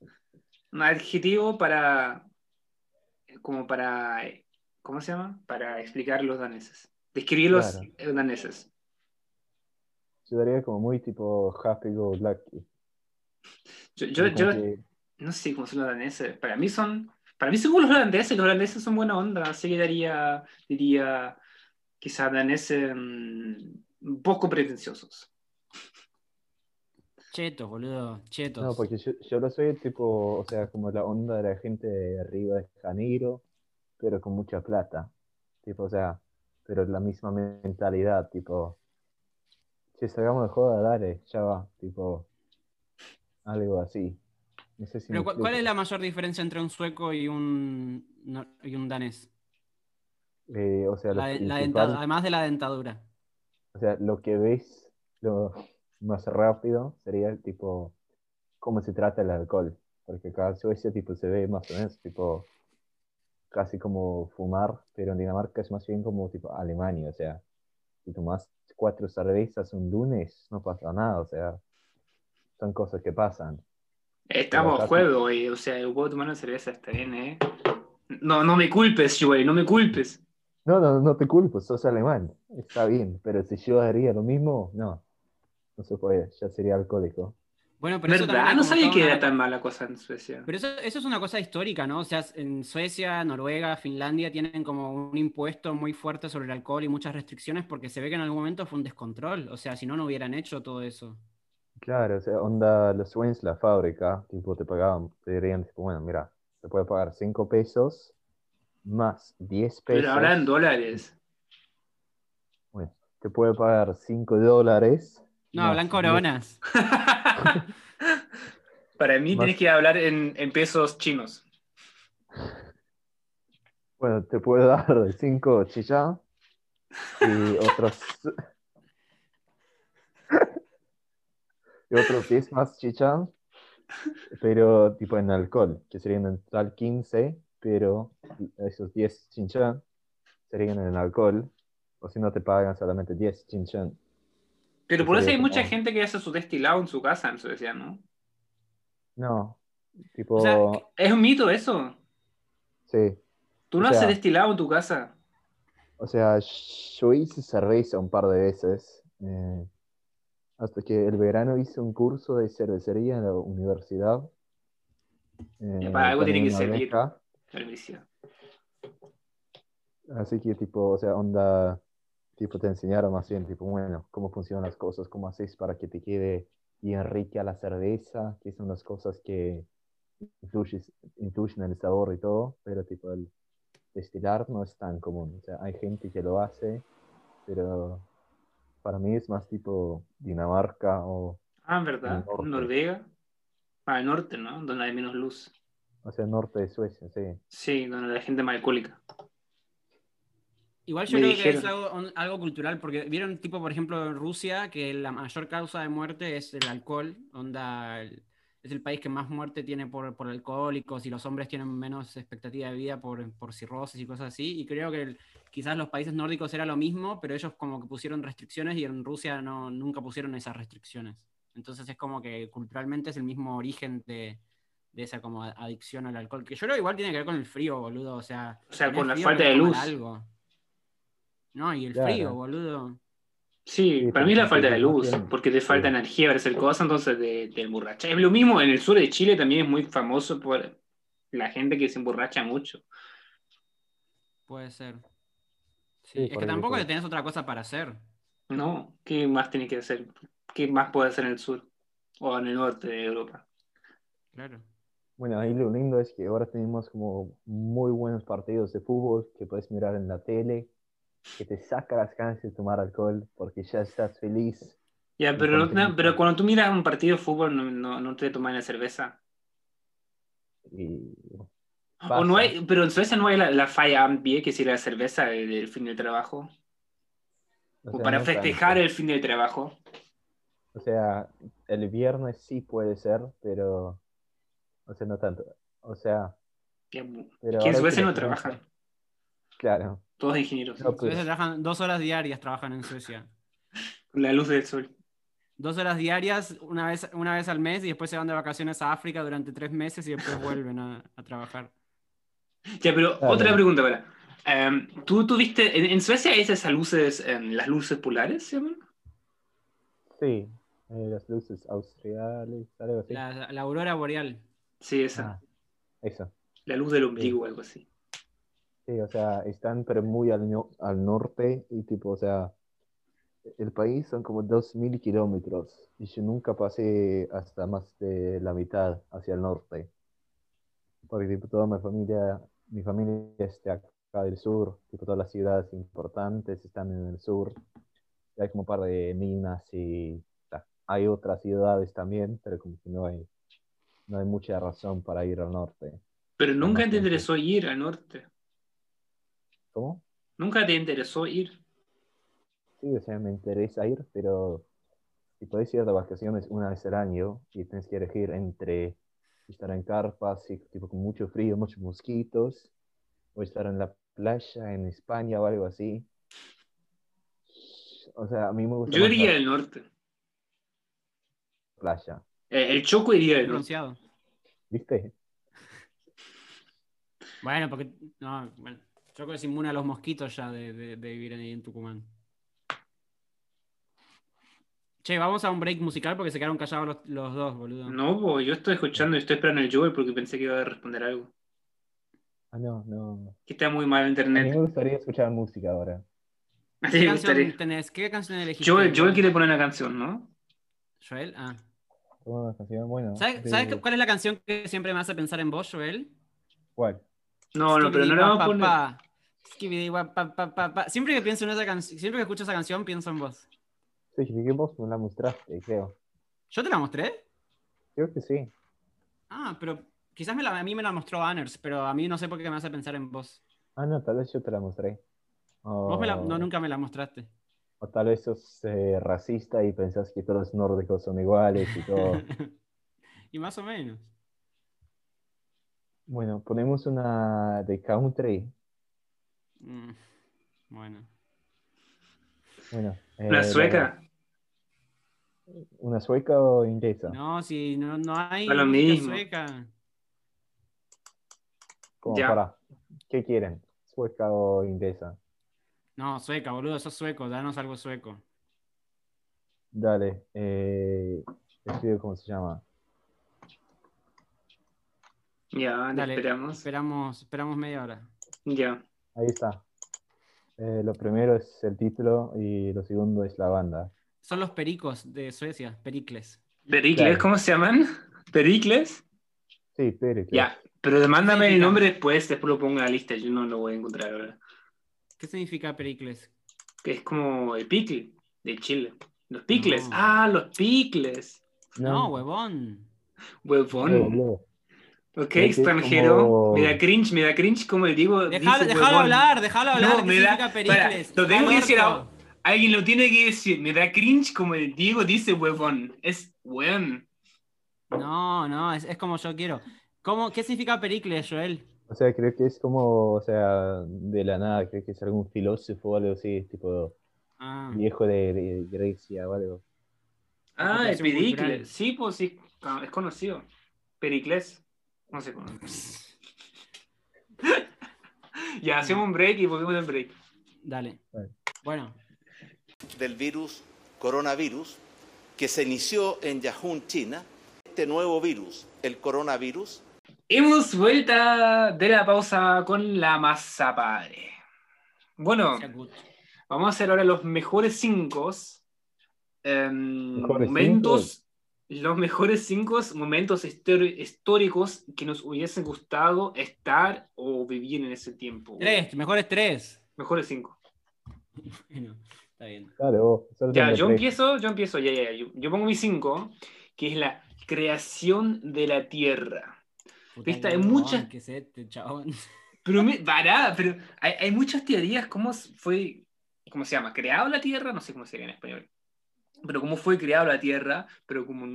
Un adjetivo para... como para... ¿Cómo se llama? Para explicar los daneses. Describir los Claro. daneses. Yo daría como muy tipo happy go lucky. Yo, yo, Como yo, que- no sé cómo son los daneses. Para mí son. Para mí son como los holandeses. Los holandeses son buena onda. Así que daría. Diría. Quizás daneses. mm, un poco pretenciosos. Chetos, boludo. Chetos. No, porque yo, yo lo soy tipo, o sea, como la onda de la gente de arriba de Janeiro, pero con mucha plata. Tipo, o sea, pero la misma mentalidad, tipo, si salgamos de joda, dale, ya va, tipo, algo así. No sé si Pero me ¿cu- ¿cuál es la mayor diferencia entre un sueco y un, no- y un danés? Eh, o sea, La de- además de la dentadura. o sea, lo que ves lo más rápido sería tipo cómo se trata el alcohol. Porque acá en Suecia tipo se ve más o menos tipo casi como fumar, pero en Dinamarca es más bien como tipo Alemania, o sea, si tomas cuatro cervezas un lunes, no pasa nada, o sea, son cosas que pasan. Estamos a juego, güey. O sea, yo puedo tomar una cerveza, está bien, ¿eh? No, no me culpes, güey. No me culpes. No, no, no te culpo, sos alemán, está bien, pero si yo haría lo mismo, no, no se puede, ya sería alcohólico. Bueno, pero No sabía que una- era tan mala cosa en Suecia. Pero eso, eso es una cosa histórica, ¿no? O sea, en Suecia, Noruega, Finlandia tienen como un impuesto muy fuerte sobre el alcohol y muchas restricciones porque se ve que en algún momento fue un descontrol. O sea, si no, no hubieran hecho todo eso. Claro, o sea, onda, los Waynes, la fábrica, tipo, te pagaban, te dirían, tipo, bueno, mira, te puede pagar 5 pesos más 10 pesos. Pero ahora en dólares. Bueno, te puede pagar 5 dólares. No, hablan 10 coronas. Para mí Más- tienes que hablar en, en pesos chinos. Bueno, te puede dar 5 chichá y otros. y otros 10 más chichá, pero tipo en alcohol, que serían en total 15, pero esos 10 chinchán serían en alcohol, o si no te pagan solamente 10 chinchán. Pero por eso hay como- mucha gente que hace su destilado en su casa en Suecia, ¿no? No, tipo, O sea, Es un mito eso. sí. Tú O no sea- haces destilado en tu casa. O sea, yo hice cerveza un par de veces. eh, hasta que el verano hice un curso de cervecería en la universidad. eh, para algo tiene que servir. Servicio. Así que, tipo, o sea, onda, tipo, te enseñaron más bien, tipo, bueno, cómo funcionan las cosas, cómo haces para que te quede bien rica la cerveza, qué son las cosas que influyes- influyen en el sabor y todo, pero, tipo, el destilar no es tan común. O sea, hay gente que lo hace, pero para mí es más tipo Dinamarca o Ah, verdad. Noruega. Al norte, ¿no? Donde hay menos luz. O sea, norte de Suecia, sí. Sí, donde la gente más alcohólica. Igual yo creo que es dijeron. algo, algo cultural, porque vieron, tipo, por ejemplo, en Rusia, que la mayor causa de muerte es el alcohol, onda, el- es el país que más muerte tiene por, por alcohólicos y los hombres tienen menos expectativa de vida por, por cirrosis y cosas así, y creo que el- quizás los países nórdicos era lo mismo, pero ellos como que pusieron restricciones y en Rusia no, nunca pusieron esas restricciones. Entonces es como que culturalmente es el mismo origen de, de esa como adicción al alcohol, que yo creo que igual tiene que ver con el frío, boludo, o sea... O sea, con la falta de luz. algo. No, y el Claro. frío, boludo. Sí, Sí, para mí es la porque falta de luz, porque te falta sí. energía para hacer cosas, entonces te, te emborrachas. Es lo mismo, en el sur de Chile también es muy famoso por la gente que se emborracha mucho. Puede ser. Sí, Sí, es que tampoco le tenés otra cosa para hacer. ¿No? ¿Qué más tiene que hacer? ¿Qué más puede hacer en el sur? O en el norte de Europa. Claro. Bueno, ahí lo lindo es que ahora tenemos como muy buenos partidos de fútbol que puedes mirar en la tele, que te saca las ganas de tomar alcohol porque ya estás feliz. Ya, Y pero, no- pero cuando tú miras un partido de fútbol, no, no, no te toman la cerveza. Y O no hay, pero en Suecia no hay la, la falla AMBIE, que sería la cerveza de- del fin del trabajo. o O sea, para festejar tanto. el fin del trabajo. O sea, el viernes sí puede ser, pero, o sea, no tanto. O sea, Pero que en Suecia no trabajan. claro. Todos ingenieros. No, pues, trabajan dos horas diarias, trabajan en Suecia. Con la luz del sol. Dos horas diarias, una vez, una vez al mes, y después se van de vacaciones a África durante tres meses y después vuelven a, a trabajar. Ya, pero otra pregunta para. Em, ¿Tú tuviste, en, en Suecia hay esas luces, em, las luces polares, se llaman? sí, eh, las luces australiales, algo así. La, la aurora boreal. Sí, esa. Ah, eso. La luz del ombligo o algo así. Sí, o sea, están pero muy al, no- al norte y tipo, o sea, el país son como 2.000 kilómetros y yo nunca pasé hasta más de la mitad hacia el norte. Porque tipo toda mi familia, mi familia está acá del sur, tipo todas las ciudades importantes están en el sur. Hay como un par de minas y hay otras ciudades también, pero como que no hay, no hay mucha razón para ir al norte. Pero nunca te interesó ir al norte. ¿Cómo? Nunca te interesó ir. Sí, o sea, me interesa ir, pero si podés ir de vacaciones una vez al año y tienes que elegir entre estar en carpas, y, tipo con mucho frío, muchos mosquitos, o estar en la playa en España o algo así. O sea, a mí me gusta Yo iría al norte. playa, Eh, el Choco iría al norte. ¿viste? Bueno, porque. No, bueno. Yo creo que es inmune a los mosquitos ya de, de- de vivir ahí en Tucumán. Che, vamos a un break musical porque se quedaron callados los, los dos, boludo. No, yo estoy escuchando y estoy esperando el Joel porque pensé que iba a responder algo. Ah, no, no. Que está muy mal el A mí me internet. gustaría escuchar música ahora. ¿A ti ¿Qué canción tenés? ¿Qué canción elegiste? Joel, Joel quiere poner la canción, ¿no? Joel, ah. Como una canción buena. ¿Sabes, de- sabes cuál es la canción que siempre me hace pensar en vos, Joel? ¿Cuál? No, no, pero no la vamos a poner. Siempre que pienso en esa canción, siempre que escucho esa canción, pienso en vos. Sí, que vos me la mostraste, creo. ¿Yo te la mostré? Creo que sí. Ah, pero quizás me la- a mí me la mostró Anners, pero a mí no sé por qué me hace pensar en vos. Ah, no, tal vez yo te la mostré. Vos me la- no, O- nunca me la mostraste. O tal vez sos eh, racista y pensás que todos los nórdicos son iguales y todo. y más o menos. bueno, ponemos una de country. Mm, Bueno. Bueno, eh, ¿La la- sueca? ¿Una sueca o inglesa? No, si no, no hay lo mismo. sueca. Como Ya. para. ¿Qué quieren? ¿Sueca o inglesa? No, sueca, boludo, sos sueco, danos algo sueco. Dale. Eh, escribe cómo se llama. Ya, Dale, esperamos. Esperamos, esperamos media hora. Ya. Ahí está. Eh, lo primero es el título y lo segundo es la banda. Son los pericos de Suecia, pericles. ¿Pericles? Claro. ¿Cómo se llaman? ¿Pericles? Sí, Pericles. Ya. Pero mándame el nombre después, después lo pongo en la lista. Yo no lo voy a encontrar ahora. ¿Qué significa pericles? Que es como el picle de Chile. Los picles. No. Ah, los picles. No, huevón. Huevón. boludo. Ok, es extranjero. como- Me da cringe, me da cringe como el digo. Dejalo, dice dejalo hablar, dejalo hablar. No, ¿qué me da- significa para, Pericles? lo tengo que decir. Alguien lo tiene que decir. Me da cringe como el Diego dice huevón. Es weón. No, no, es, es como yo quiero. ¿Cómo, ¿Qué significa Pericles, Joel? O sea, creo que es como, o sea, de la nada, creo que es algún filósofo o algo así, tipo Ah, viejo de, de Grecia o algo. Ah, cultural. Pericles. Sí, pues sí, ah, es conocido. Pericles. No sé cómo. ya, hacemos un break y volvemos del break. dale. Vale. Bueno, del virus coronavirus que se inició en Yahoo, China. Este nuevo virus, el coronavirus, Hemos vuelta de la pausa con la masa padre. Bueno, vamos a hacer ahora los mejores cinco em, ¿Mejores momentos, los mejores cinco momentos históricos que nos hubiesen gustado estar o vivir en ese tiempo. tres, mejores tres. Mejores cinco. Bueno, está bien. Claro, Ya, yo tres. empiezo, yo empiezo, ya, ya, ya. Yo, yo pongo mi cinco, que es la creación de la Tierra. Puta, Viste, el hay muchas- Que este chabón. Pero, me, pero hay, hay muchas teorías cómo fue, ¿cómo se llama? ¿Creado la Tierra? No sé cómo sería en español. Pero cómo fue creado la Tierra, pero como,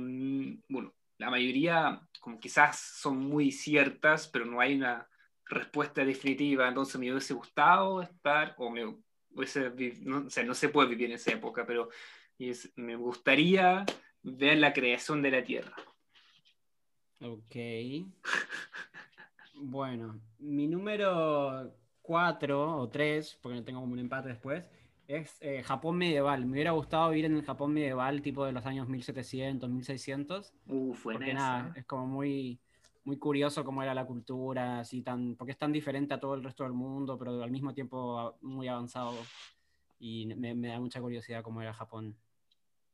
bueno, la mayoría como quizás son muy ciertas, pero no hay una respuesta definitiva. Entonces me hubiese gustado estar, o me hubiese, no, o sea, no se puede vivir en esa época, pero es- me gustaría ver la creación de la Tierra. Ok. Bueno, mi número 4 o 3, porque no tengo como un empate después, es eh, Japón medieval. Me hubiera gustado vivir en el Japón medieval, tipo de los años 1700, 1600. Uf, buena Porque nada, es como muy, muy curioso cómo era la cultura, así tan, porque es tan diferente a todo el resto del mundo, pero al mismo tiempo muy avanzado. Y me, me da mucha curiosidad cómo era Japón.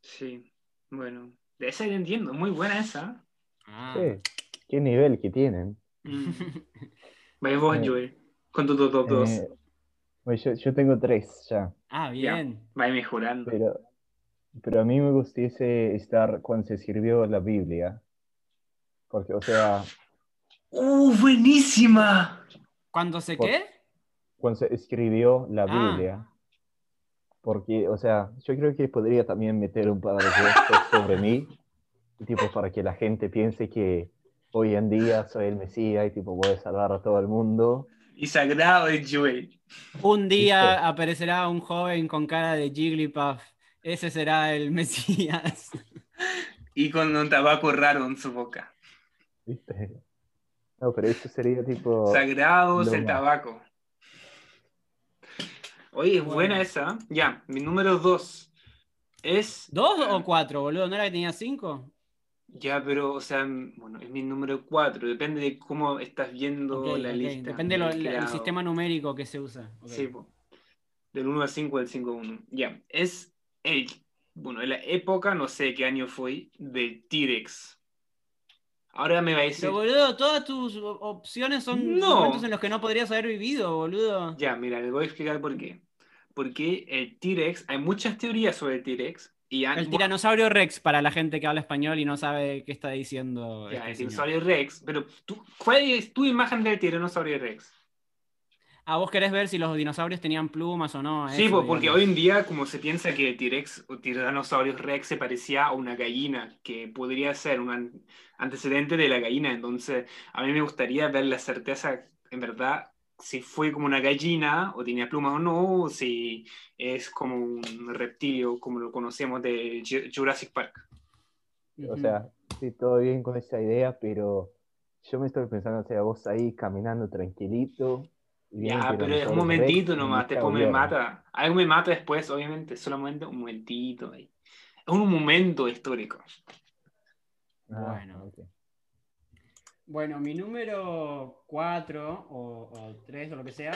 Sí, bueno, de esa ya entiendo, muy buena esa. Ah, Sí, qué nivel que tienen. Mm. Vaya vos, Eh, Joel, con tu top 2. Eh, bueno, yo, yo tengo tres ya, Ah, bien. Vaya mejorando. pero, pero a mí me gustaría estar cuando se escribió la Biblia. Porque, o sea, ¡Uh, buenísima! ¿Cuándo se Por- qué? cuando se escribió la Ah. Biblia. Porque, o sea, yo creo que podría también meter un par de gestos sobre mí, y tipo para que la gente piense que hoy en día soy el Mesías y tipo voy a salvar a todo el mundo. Y sagrado es Joel. Un día ¿Viste? aparecerá un joven con cara de Jigglypuff. Ese será el Mesías. Y con un tabaco raro en su boca. ¿Viste? No, pero eso sería tipo... Sagrado es lo el tabaco. Oye, es Bueno. buena esa. Ya, mi número 2 es. ¿Dos o cuatro, boludo? ¿No era que tenía cinco? Ya, pero, o sea, bueno, es mi número 4. Depende de cómo estás viendo Ok, la ok, lista. Depende del grado. sistema numérico que se usa. Ok. Sí, po. del 1 al 5, del 5 al 1. Ya, es el, bueno, en la época, no sé qué año fue, del T-Rex. Ahora me va a decir, Pero boludo, todas tus op- opciones son No. momentos en los que no podrías haber vivido, boludo. ya, mira, le voy a explicar por qué. Porque el T-Rex, hay muchas teorías sobre el T-Rex. Y han- El tiranosaurio Rex para la gente que habla español y no sabe qué está diciendo. Ya, este el señor. dinosaurio Rex. Pero, tú, ¿cuál es tu imagen del tiranosaurio Rex? Ah, vos querés ver si los dinosaurios tenían plumas o no. Sí, eso, po, porque digamos. hoy en día, como se piensa que el T-Rex o Tiranosaurio Rex se parecía a una gallina, que podría ser un an- antecedente de la gallina, entonces a mí me gustaría ver la certeza, en verdad, si fue como una gallina, o tenía plumas o no, o si es como un reptilio, como lo conocemos de Ju- Jurassic Park. O sea, sí, todo bien con esa idea, pero yo me estoy pensando, o sea, vos ahí caminando tranquilito. y Ya, pero es un momentito nomás, te después me mata. Algo me mata después, obviamente, solamente un momentito ahí. Es un momento histórico. Ah, Bueno. ok. Bueno, mi número 4 o 3 o lo que sea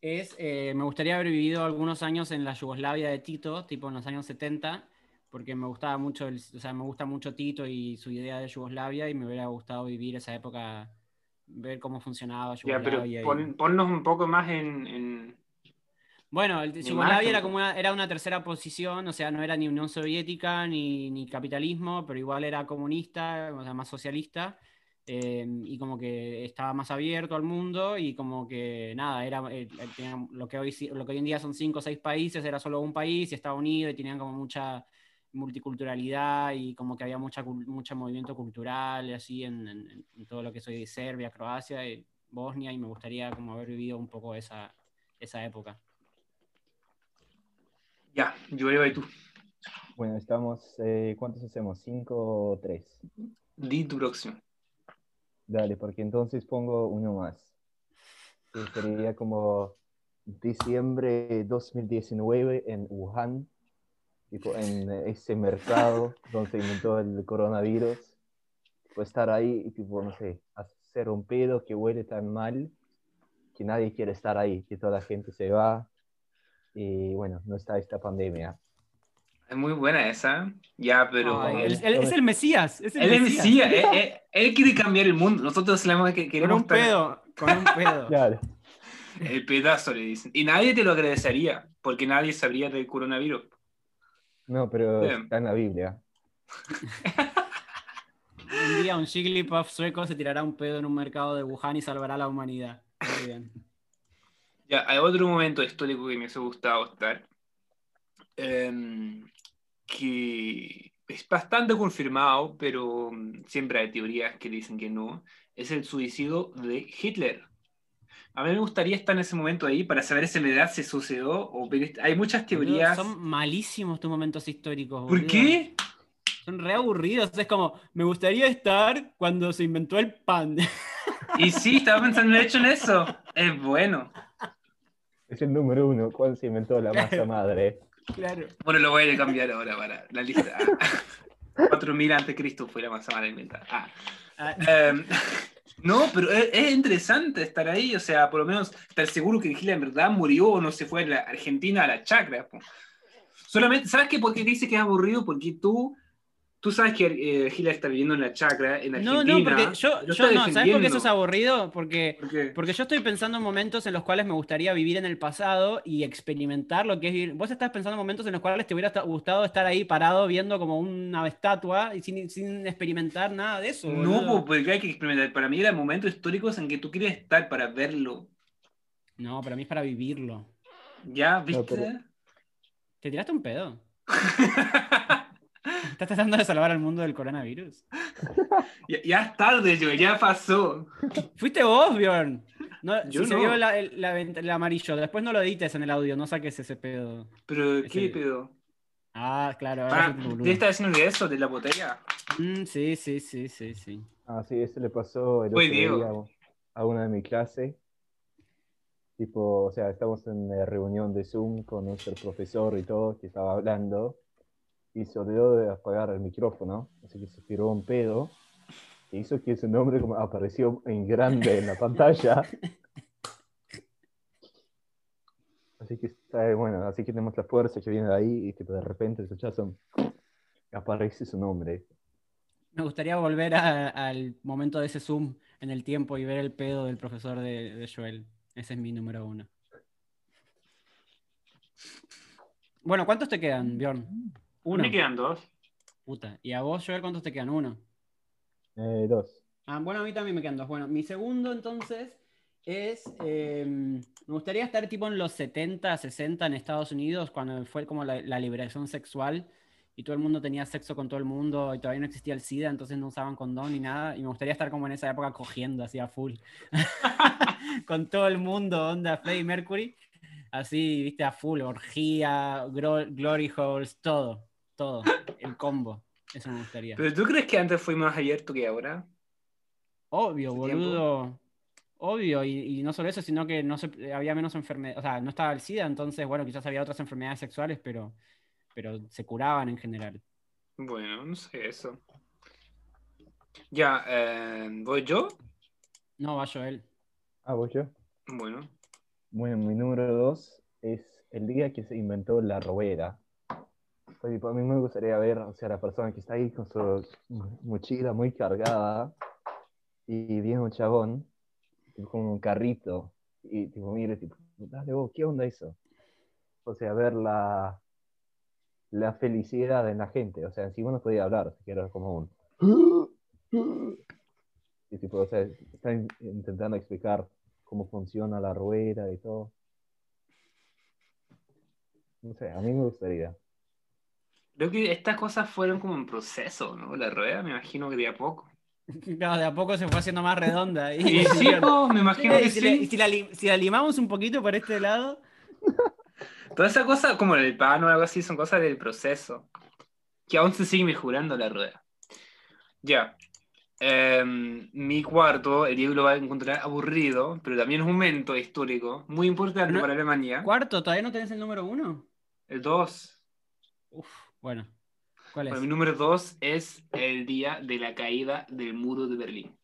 es, eh, me gustaría haber vivido algunos años en la Yugoslavia de Tito, tipo en los años 70, porque me gustaba mucho, el- o sea, me gusta mucho Tito y su idea de Yugoslavia y me hubiera gustado vivir esa época, ver cómo funcionaba Ya, pero Yugoslavia. y- pon- ponnos un poco más en, en- Bueno, el- Yugoslavia era como una, era una tercera posición, o sea, no era ni Unión Soviética ni, ni capitalismo, pero igual era comunista, o sea, más socialista, eh, y como que estaba más abierto al mundo, y como que nada, era eh, eh, tenía lo, que hoy, lo que hoy en día son cinco o seis países, era solo un país, y estaba unido, y tenían como mucha multiculturalidad, y como que había mucha, mucho movimiento cultural, y así, en, en- en todo lo que soy de Serbia, Croacia, y Bosnia, y me gustaría como haber vivido un poco esa, esa época. Ya, yo iba y tú. Bueno, estamos, eh, ¿cuántos hacemos? ¿Cinco o tres? Di tu próximo. Dale, porque entonces pongo uno más. Que sería como diciembre 2019 en Wuhan, tipo en ese mercado donde se inventó el coronavirus. Pues estar ahí y tipo, no sé, hacer un pedo que huele tan mal que nadie quiere estar ahí, que toda la gente se va y bueno, no está esta pandemia. Es muy buena esa. Ya, pero. Ay, él- él- él es el Mesías. Es el Él es Mesías. Mesías, él, él- él quiere cambiar el mundo. Nosotros sabemos que Con queremos un estar- pedo. Con un pedo. Claro. El pedazo le dicen. Y nadie te lo agradecería, porque nadie sabría del coronavirus. No, pero Bien. está en la Biblia. Un día un Jigglypuff sueco se tirará un pedo en un mercado de Wuhan y salvará a la humanidad. Muy bien. Ya, hay otro momento histórico que me hubiese gustado estar. em, que es bastante confirmado, pero mm, siempre hay teorías que dicen que no. Es el suicidio de Hitler. A mí me gustaría estar en ese momento ahí para saber si en verdad se sucedió o hay muchas teorías. Son malísimos tus momentos históricos. ¿Por boludo. qué? Son re aburridos. Es como, me gustaría estar cuando se inventó el pan. Y sí, estaba pensando de hecho en eso. Es bueno. Es el número uno. ¿Cuál se inventó la masa madre? Claro. Bueno, lo voy a cambiar ahora para la lista. Ah. 4000 antes de Cristo fue la masa madre inventada. Ah. Ah, Em, no, pero es, es interesante estar ahí, o sea, por lo menos estar seguro que Hitler en verdad murió o no se fue a la Argentina a la chacra. Solamente, ¿sabes qué? ¿Por qué dice que es aburrido? Porque tú, tú sabes que eh, Hitler está viviendo en la chacra, en no, Argentina. no, porque yo, yo no. ¿Sabes por qué eso es aburrido? Porque. Porque yo estoy pensando en momentos en los cuales me gustaría vivir en el pasado y experimentar lo que es vivir. Vos estás pensando en momentos en los cuales te hubiera gustado estar ahí parado viendo como una estatua y sin, sin experimentar nada de eso. No, boludo. po, porque hay que experimentar. Para mí eran momentos históricos en que tú quieres estar para verlo. No, para mí es para vivirlo. ¿Ya? ¿Viste? pero- ¿Te tiraste un pedo? ¿Estás tratando de salvar al mundo del coronavirus? ya, ya es tarde, yo, ya pasó. Fuiste vos, Bjorn. No, Yo si se no. vio la- el, la el amarillo, después no lo edites en el audio, no saques ese pedo. Pero, Ese- ¿qué pedo? Ah, claro. Ah. ¿Te estás diciendo de eso, de la botella? Mm, sí, sí, sí, sí, sí. Ah, sí, eso le pasó el otro Diego. día a una de mi clase. Tipo, o sea, estamos en la reunión de Zoom con nuestro profesor y todo, que estaba hablando, y se olvidó de apagar el micrófono, así que se tiró un pedo, que hizo que su nombre como apareció en grande en la pantalla. Así que está bueno, así que tenemos la fuerza que viene de ahí y tipo, de repente escuchas un... aparece su nombre. Me gustaría volver al momento de ese zoom en el tiempo y ver el pedo del profesor de, de Joel. Ese es mi número uno. Bueno, ¿cuántos te quedan, Bjorn? Uno. Me quedan dos. Puta. ¿Y a vos, Joel, cuántos te quedan? Uno. Eh, dos. Ah, bueno, a mí también me quedan dos. Bueno, mi segundo entonces es, eh, me gustaría estar tipo en los 70, 60 en Estados Unidos, cuando fue como la, la liberación sexual y todo el mundo tenía sexo con todo el mundo y todavía no existía el SIDA, entonces no usaban condón ni nada. Y me gustaría estar como en esa época cogiendo así a full. con todo el mundo, onda Freddie Mercury. Así, viste, a full, orgía, glory holes, todo, todo, el combo. Eso me gustaría. ¿Pero tú crees que antes fue más abierto que ahora? Obvio, boludo. Obvio, y, y no solo eso, sino que no se, había menos enfermedades, o sea, no estaba el SIDA, entonces, bueno, quizás había otras enfermedades sexuales, pero, pero se curaban en general. Bueno, no sé eso. Ya, eh, ¿voy yo? No, va Joel. Ah, ¿voy yo? Bueno. Bueno, mi número dos es el día que se inventó la robera. Pues, tipo, a mí me gustaría ver, o sea, la persona que está ahí con su mochila muy cargada y viene un chabón con un carrito y tipo, mire, tipo, dale vos, ¿qué onda eso? o sea, ver la, la felicidad en la gente. O sea, si uno podía hablar, si era como un... Y tipo, o sea, está in- intentando explicar cómo funciona la rueda y todo. No sé, a mí me gustaría. Creo que estas cosas fueron como en proceso, ¿no? La rueda, me imagino que de a poco. Claro, de a poco se fue haciendo más redonda. Y, sí, me imagino Eh, que si, la, sí. si la si la limamos un poquito por este lado, Todas esas cosas, como el pan o algo así, son cosas del proceso. Que aún se sigue mejorando la rueda. Ya. Em, mi cuarto, el Diego lo va a encontrar aburrido, pero también es un momento histórico muy importante No- para Alemania. cuarto, ¿todavía no tenés el número uno? El 2. Uf, bueno. ¿Cuál Para mi es? número 2 es el día de la caída del muro de Berlín.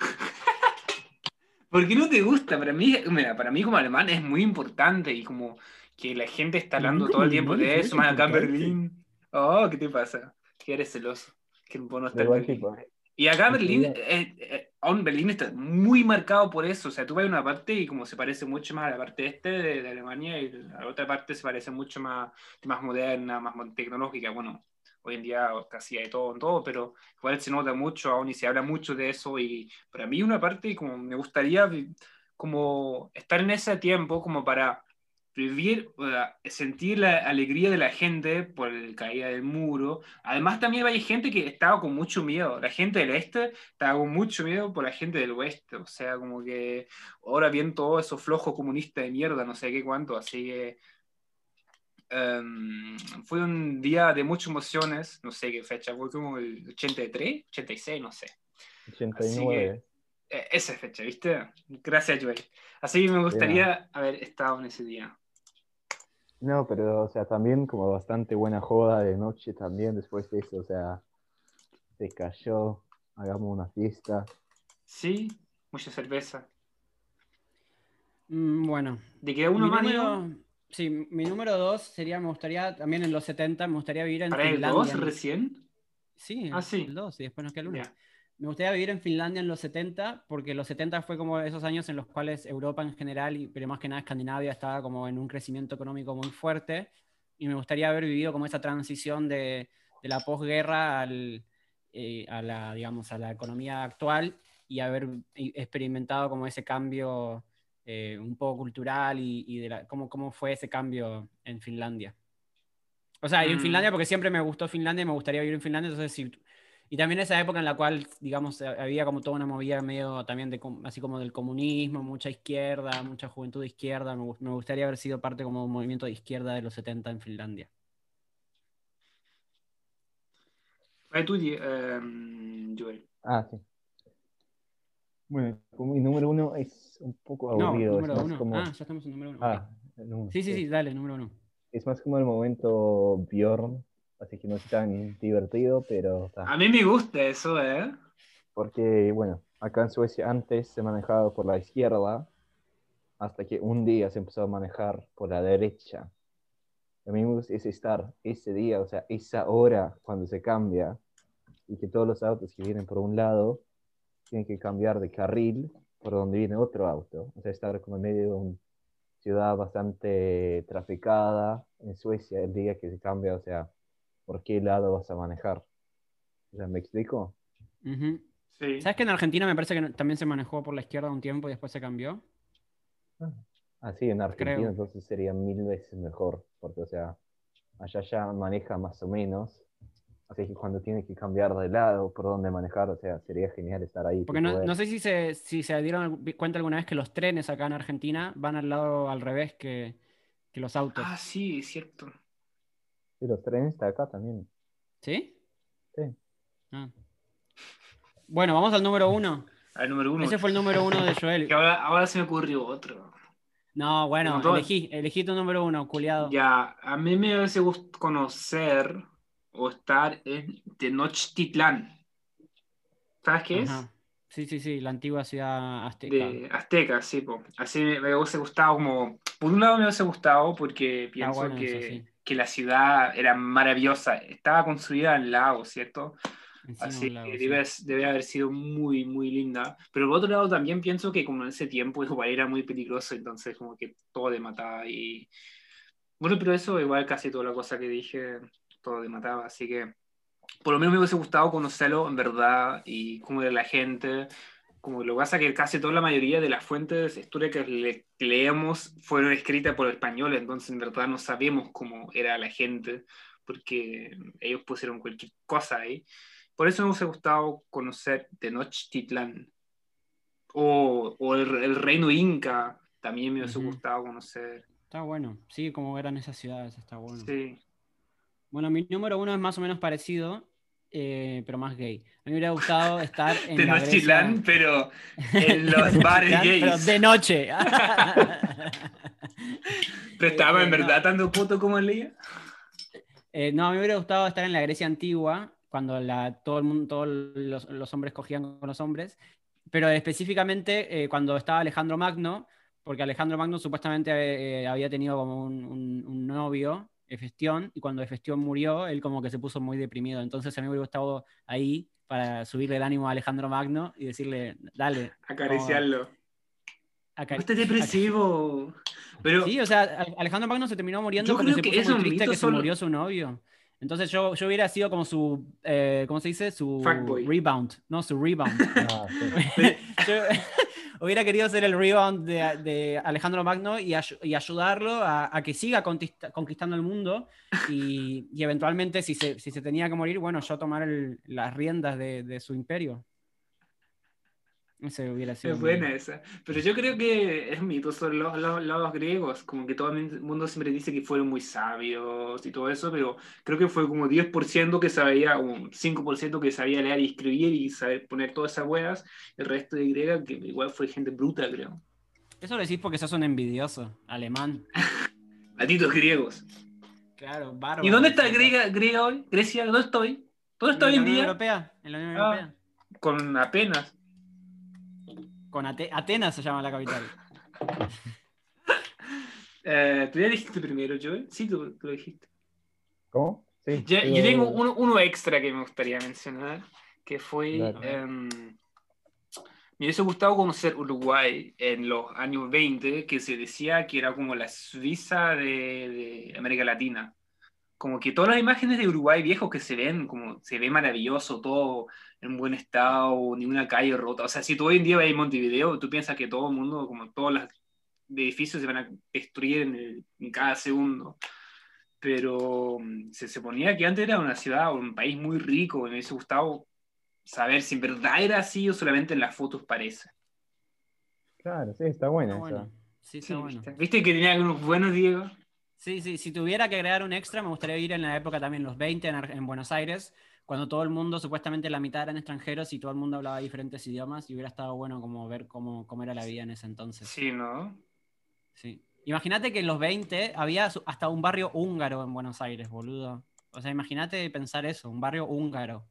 ¿Por qué no te gusta? Para mí, mira, para mí como alemán es muy importante y como que la gente está hablando todo el tiempo de es eso, más acá en. Berlín. Oh, ¿qué te pasa? Que eres celoso. Que no estás en Igual, Berlín. tipo, Y acá en Berlín, eh, eh, aún Berlín está muy marcado por eso. O sea, tú vas a una parte y como se parece mucho más a la parte este de, de Alemania y la otra parte se parece mucho más, más moderna, más tecnológica. Bueno, hoy en día casi hay todo en todo, pero igual se nota mucho aún y se habla mucho de eso. Y para mí una parte como me gustaría como estar en ese tiempo como para vivir, sentir la alegría de la gente por la caída del muro. Además, también hay gente que estaba con mucho miedo. La gente del este estaba con mucho miedo por la gente del oeste. O sea, como que ahora bien todo eso flojo comunista de mierda, no sé qué cuánto. Así que em, fue un día de muchas emociones. No sé qué fecha, fue como el 83, 86, no sé. 89. Eh, esa fecha, ¿viste? Gracias, Joel. Así que me gustaría haber estado en ese día. No, pero, o sea, también como bastante buena joda de noche también después de eso, o sea, se cayó, hagamos una fiesta. Sí, mucha cerveza. Mm, bueno. ¿De queda uno mi más, número, sí, mi número dos sería, me gustaría, también en los 70, me gustaría vivir en ¿Para el Finlandia. 2 recién? Sí, Ah, sí. el 2 y después nos queda el 1. Ya. Me gustaría vivir en Finlandia en los 70, porque los 70 fue como esos años en los cuales Europa en general, y, pero más que nada Escandinavia, estaba como en un crecimiento económico muy fuerte. Y me gustaría haber vivido como esa transición de, de la posguerra al, eh, a, la, digamos, a la economía actual y haber i- experimentado como ese cambio eh, un poco cultural y, y de la, cómo, cómo fue ese cambio en Finlandia. O sea, y en Mm. Finlandia, porque siempre me gustó Finlandia y me gustaría vivir en Finlandia, entonces si y también esa época en la cual, digamos, había como toda una movida medio también de, así como del comunismo, mucha izquierda, mucha juventud de izquierda. Me, gu- me gustaría haber sido parte como un movimiento de izquierda de los 70 en Finlandia. Ahí tú, em, Joel. Ah, sí. Bueno, como mi número uno es un poco No, aburrido. es número más uno. como... Ah, ya estamos en número uno. Ah, Sí, sí, sí, dale, número uno. Es más como el momento Bjorn, así que no es tan divertido, pero está. A mí me gusta eso, ¿eh? Porque, bueno, acá en Suecia antes se manejaba por la izquierda, hasta que un día se empezó a manejar por la derecha. A mí me gusta es estar ese día, o sea, esa hora cuando se cambia, y que todos los autos que vienen por un lado tienen que cambiar de carril por donde viene otro auto. O sea, estar como en medio de una ciudad bastante traficada en Suecia el día que se cambia, o sea, ¿por qué lado vas a manejar? Sea, ¿me explico? Sí. ¿Sabes que en Argentina me parece que también se manejó por la izquierda un tiempo y después se cambió? Así en Argentina Creo. entonces sería mil veces mejor, porque o sea, allá ya maneja más o menos, así que cuando tiene que cambiar de lado por dónde manejar, o sea, sería genial estar ahí. Porque no, no sé si se, si se dieron cuenta alguna vez que los trenes acá en Argentina van al lado al revés que, que los autos. Ah, sí, es cierto. Sí, los trenes está acá también. ¿Sí? Sí. Ah. Bueno, vamos al número uno. Al número uno. Ese fue el número uno de Joel. Que ahora, ahora se me ocurrió otro. No, bueno, elegí, elegí tu número uno, culiado. Ya, a mí me hubiese gustado conocer o estar en Tenochtitlán. ¿Sabes qué es? Sí, sí, sí, la antigua ciudad azteca. De Azteca, sí, po. Así me, me hubiese gustado como... Por un lado me hubiese gustado porque pienso bueno que, eso, sí. Que la ciudad era maravillosa. Estaba construida en lago, ¿cierto? encima de Así lago, que sí. debe, debe haber sido muy, muy linda. Pero por otro lado también pienso que como en ese tiempo igual era muy peligroso, entonces como que todo te mataba y... Bueno, pero eso igual casi toda la cosa que dije, todo te mataba, así que por lo menos me hubiese gustado conocerlo en verdad y cómo era la gente. Como lo que pasa que casi toda la mayoría de las fuentes históricas le- que leemos fueron escritas por españoles, entonces en verdad no sabemos cómo era la gente, porque ellos pusieron cualquier cosa ahí. Por eso me hubiese gustado conocer Tenochtitlán. O, o el, el reino Inca, también me hubiese Ujú. gustado conocer. Está bueno. Sí, como eran esas ciudades, está bueno. Sí. Bueno, mi número uno es más o menos parecido, eh, pero más gay. A mí me hubiera gustado estar en Tenochtitlán, pero en los bares gays. Pero de noche. Pero estaba en Eh, no. verdad tanto puto como leía. Eh, no, a mí me hubiera gustado estar en la Grecia antigua, cuando la, todo el mundo, todos los, los hombres cogían con los hombres, pero específicamente eh, cuando estaba Alejandro Magno, porque Alejandro Magno supuestamente eh, había tenido como un, un- un novio, Hefestión, y cuando Hefestión murió, él como que se puso muy deprimido. Entonces a mí me hubiera gustado ahí para subirle el ánimo a Alejandro Magno y decirle, dale. Acariciarlo. acá- No depresivo. Pero Sí, o sea, Ale- Alejandro Magno se terminó muriendo Yo porque creo se que puso esos muy triste mitos que se son- murió su novio. Entonces yo, yo hubiera sido como su, eh, ¿cómo se dice? Su Fuckboy. rebound. No, su rebound. Ah, sí. yo hubiera querido ser el rebound de, Alejandro Magno y, ayu- y ayudarlo a, que siga conquistando el mundo y, eventualmente si se, tenía que morir, bueno, yo tomar las riendas de su imperio. Ese hubiera sido. es buena esa. Pero yo creo que es mito sobre los, los, los griegos. Como que todo el mundo siempre dice que fueron muy sabios y todo eso, pero creo que fue como 10% que sabía, un 5% que sabía leer y escribir y saber poner todas esas weas. El resto de griega, que igual fue gente bruta, creo. Eso lo decís porque sos un envidioso, alemán. Malditos griegos. Claro, bárbaro. ¿Y dónde está Griega, Griega hoy? Grecia, ¿dónde estoy? ¿Dónde estoy hoy en en la Unión día? Europea, en la Unión Ah. Europea. Con apenas. Con Ate- Atenas se llama la capital. Eh, ¿Tú ya dijiste primero, Joel? Sí, tú, tú lo dijiste. ¿Cómo? Sí. Digo- Yo tengo uno, uno extra que me gustaría mencionar, que fue... Dale. em, me hubiese gustado conocer Uruguay en los años 20, que se decía que era como la Suiza de, de América Latina. Como que todas las imágenes de Uruguay viejos que se ven, como se ve maravilloso, todo en buen estado, ni una calle rota. O sea, si tú hoy en día ves Montevideo, tú piensas que todo el mundo, como todos los edificios se van a destruir en, el- en cada segundo pero mm, se suponía que antes era una ciudad o un país muy rico, y me hubiese gustado saber si en verdad era así o solamente en las fotos parece. Claro, sí, está buena Está esa. bueno. Sí, está Sí, bueno. ¿viste? ¿Viste que tenía algunos buenos, Diego? Sí, sí, si tuviera que agregar un extra, me gustaría ir en la época también, los 20, en, Buenos Aires, cuando todo el mundo, supuestamente la mitad eran extranjeros y todo el mundo hablaba diferentes idiomas y hubiera estado bueno como ver cómo, cómo era la vida en ese entonces. Sí, ¿no? Sí. Imagínate que en los 20 había hasta un barrio húngaro en Buenos Aires, boludo. O sea, imagínate pensar eso, un barrio húngaro.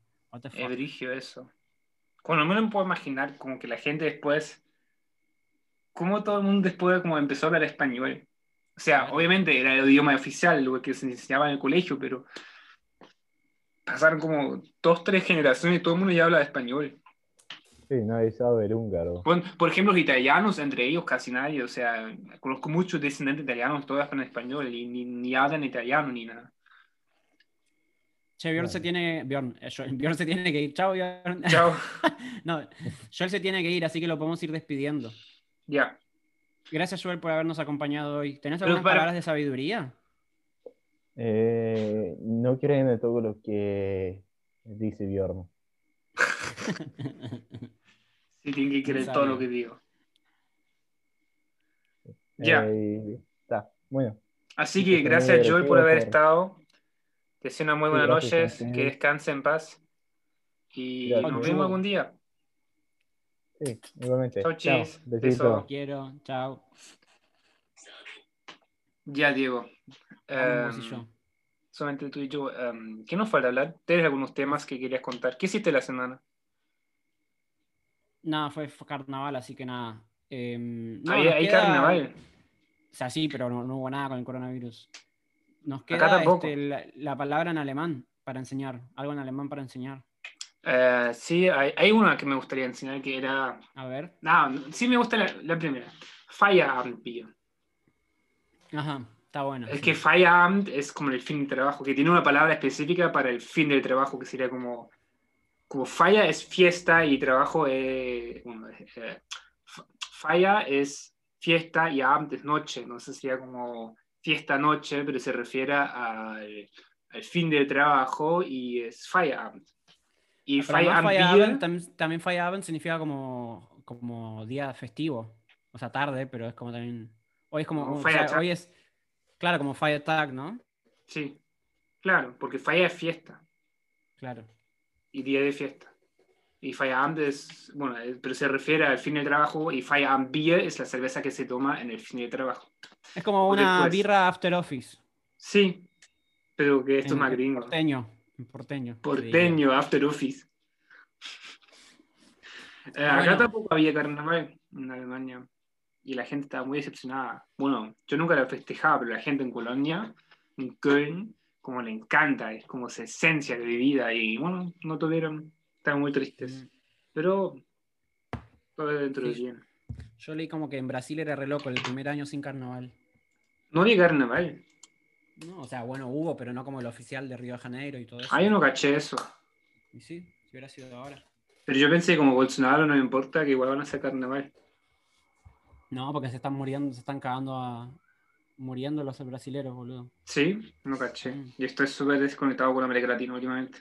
Es brigio eso. Cuando me lo puedo imaginar, como que la gente después, como todo el mundo después como empezó a hablar español. O sea, obviamente era el idioma oficial, lo que se enseñaba en el colegio, pero pasaron como dos, tres generaciones y todo el mundo ya habla español. Sí, nadie sabe el húngaro. Por, por ejemplo, los italianos, entre ellos casi nadie, o sea, conozco muchos descendientes italianos, todos hablan español y ni, ni hablan italiano ni nada. Che, Bjorn se tiene. Bjorn, eh, Bjorn se tiene que ir. Chao, Bjorn. Chao. no, Joel se tiene que ir, así que lo podemos ir despidiendo. ya. Gracias, Joel, por habernos acompañado hoy. ¿Tenés algunas para- palabras de sabiduría? Eh, no creen en todo lo que dice Bjorn. Sí, tienen que creer todo lo que digo. Ya. Eh, está, bueno. Así Sí, que gracias, Joel, por haber estado. Te deseo una muy Sí, buena gracias a noche, que descanse en paz. Y Gracias. nos vemos algún día. Sí, igualmente. Chau, Chao, chis. besito. Beso. Quiero, chao. Ya, Diego. Yo. solamente tú y yo. em, ¿Qué nos falta hablar? ¿Tienes algunos temas que querías contar? ¿Qué hiciste la semana? Nada, fue, carnaval, así que nada. Em, no, hay hay queda- carnaval. O sea, sí, pero no, no hubo nada con el coronavirus. Nos Acá queda tampoco. este, la, la palabra en alemán para enseñar. Algo en alemán para enseñar. Eh, sí, hay, hay una que me gustaría enseñar que era. A ver. No, sí me gusta la, la primera. Feierabend Bier. Ajá, está bueno. Es sí. que Feierabend es como el fin del trabajo, que tiene una palabra específica para el fin del trabajo, que sería como. Como Feier es fiesta y trabajo es. Bueno, eh, F- Feier es fiesta y Abend es noche. No sé, sería como fiesta-noche, pero se refiere al, al fin del trabajo y es Feierabend. Y Feierabend Bier- tam- también Feierabend significa como, como día festivo. O sea, tarde, pero es como también. Hoy es como. Como o sea, hoy es. Claro, como Feiertag, ¿no? Sí, claro, porque Feier es fiesta. Claro. y día de fiesta. Y Feierabend es, bueno, eh, pero se refiere al fin del trabajo y Feierabend Bier es la cerveza que se toma en el fin del trabajo. Es como una después. birra after office. Sí, pero que esto es en- más en gringo. Porteño. Porteño. Porteño, after office. Eh, acá Bueno. tampoco había carnaval en Alemania y la gente estaba muy decepcionada. Bueno, yo nunca la festejaba, pero la gente en Colonia, en Köln, como le encanta, es como su esencia de vida y bueno, no tuvieron, estaban muy tristes. Mm. Pero todo dentro de Sí. bien. Yo leí como que en Brasil era re loco el primer año sin carnaval. No había carnaval. No, o sea, bueno, hubo, pero no como el oficial de Río de Janeiro y todo eso. Ah, yo no caché eso. Y sí, si hubiera sido ahora. Pero yo pensé, como Bolsonaro no me importa, que igual van a hacer carnaval. No, porque se están muriendo, se están cagando a. muriendo los brasileros, boludo. Sí, no caché. Mm. Y estoy súper desconectado con América Latina últimamente.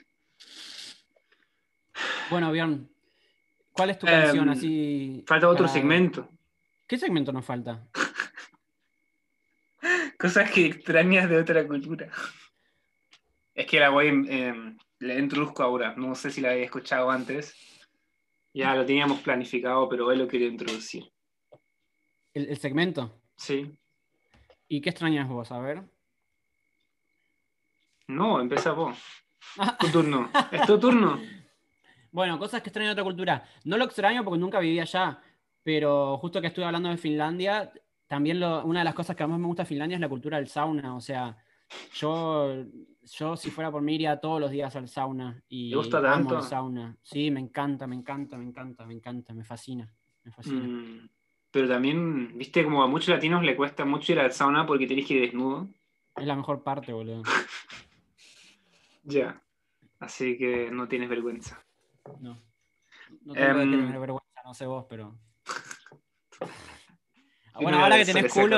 Bueno, Bjorn, ¿cuál es tu Em, canción así? Falta otro segmento. ¿Qué segmento nos falta? Cosas que extrañas de otra cultura. Es que la voy, eh, la introduzco ahora. No sé si la había escuchado antes. Ya lo teníamos planificado, pero hoy lo quería introducir. ¿El, el segmento? Sí. ¿Y qué extrañas vos? A ver. No, empieza vos. Tu turno. Es tu turno. Bueno, cosas que extraño de otra cultura. No lo extraño porque nunca viví allá, pero justo que estuve hablando de Finlandia, también lo- una de las cosas que más me gusta de Finlandia es la cultura del sauna. O sea, yo, yo si fuera por mí iría todos los días al sauna y ¿Te gusta amo tanto? el sauna. Sí, me encanta, me encanta, me encanta, me encanta, me fascina, me fascina. Mm, pero también, viste, como a muchos latinos le cuesta mucho ir al sauna porque tenés que ir desnudo. Es la mejor parte, boludo. Ya. Así que no tienes vergüenza. No. No tengo que tener vergüenza, no sé vos, pero. Bueno, no ahora que tenés culo,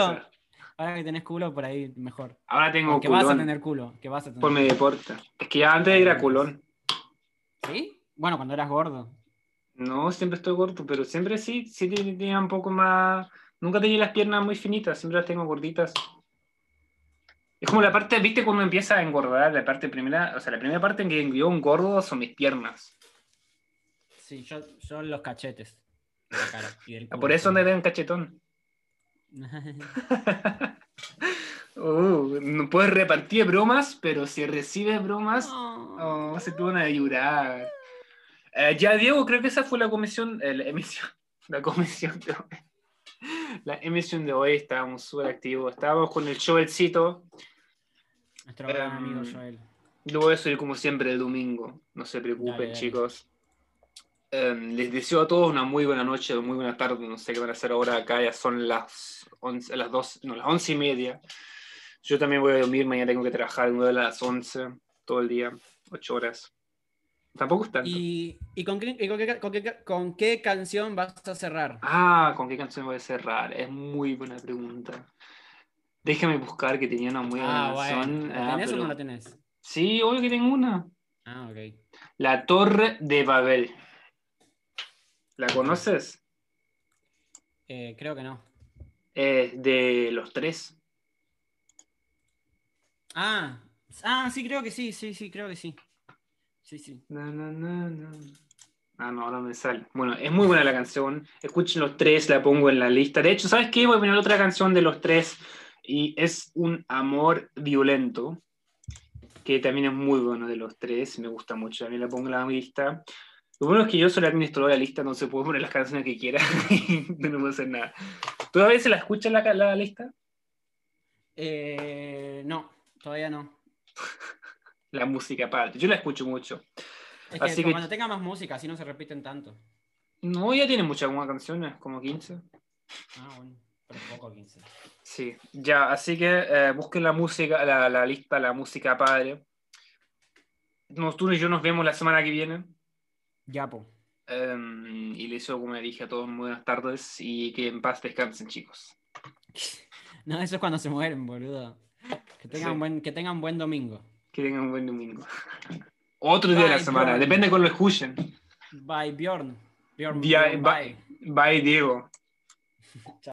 ahora que tenés culo, por ahí mejor. Ahora tengo Que vas a tener culo, que vas a tener. por mi deporte. Es que ya antes era culón. ¿Sí? Bueno, cuando eras gordo. No, siempre estoy gordo, pero siempre sí, sí tenía un poco más. Nunca tenía las piernas muy finitas, siempre las tengo gorditas. Es como la parte, viste, cuando empieza a engordar, la parte primera, o sea, la primera parte en que yo engordo son mis piernas. Sí, yo, yo los cachetes. de la cara y del Ah, culo Por eso me ven cachetón. Uh, no puedes repartir bromas, pero si recibes bromas, oh, se te van a llorar. Eh, ya, Diego, creo que esa fue la comisión, eh, la emisión, la comisión de hoy. La emisión de hoy, estábamos súper activos, estábamos con el Joelcito, Nuestro gran Em, amigo Joel. lo voy a subir como siempre el domingo, no se preocupen Dale, dale. chicos. Em, les deseo a todos una muy buena noche, muy buena tarde, no sé qué van a hacer ahora acá, ya son las 11, las dos, no, las once y media. Yo también voy a dormir, mañana tengo que trabajar de las 11 todo el día, 8 horas. Tampoco es tanto. ¿Y, y con, qué, y con qué- con qué- con qué canción vas a cerrar? Ah, ¿con qué canción voy a cerrar? Es muy buena pregunta. Déjame buscar que tenía una muy buena Ah, bueno. canción. ¿La Ah, tenés o pero- no la tenés? Sí, obvio que tengo una. Ah, ok. La Torre de Babel. ¿La conoces? Eh, creo que no. Es de los tres. Ah, ah, sí, creo que sí, sí, sí, creo que sí. Sí, sí. Na, na, na, na. Ah, no, no me sale. Bueno, es muy buena la canción. Escuchen los tres, la pongo en la lista. De hecho, ¿sabes qué? Voy a poner otra canción de los tres. Y es un amor violento. Que también es muy bueno de los tres. Me gusta mucho. También la pongo en la lista. Lo bueno es que yo soy el administrador de la lista, no se puede poner las canciones que quiera y no puedo hacer nada. ¿Tú a veces la escuchas la, la lista? Eh, no, todavía no. La música aparte. Yo la escucho mucho. Es que Así que- cuando tenga más música, así no se repiten tanto. No, ya tiene muchas canciones, como 15. Ah, bueno. Pero poco 15. Sí, ya, así que eh, busquen la música, la, la lista, la música padre. Nos, tú y yo nos vemos la semana que viene. Ya, po. Em, y les deseo, como le dije a todos, muy buenas tardes y que en paz descansen, chicos. No, eso es cuando se mueren, boludo. Que tengan, Sí. buen, que tengan buen domingo. Que tengan un buen domingo. Otro día de la semana, Bjorn. depende con lo escuchen. Bye, Bjorn. Bjorn, Bye, Bjorn, bye. Bye, Diego.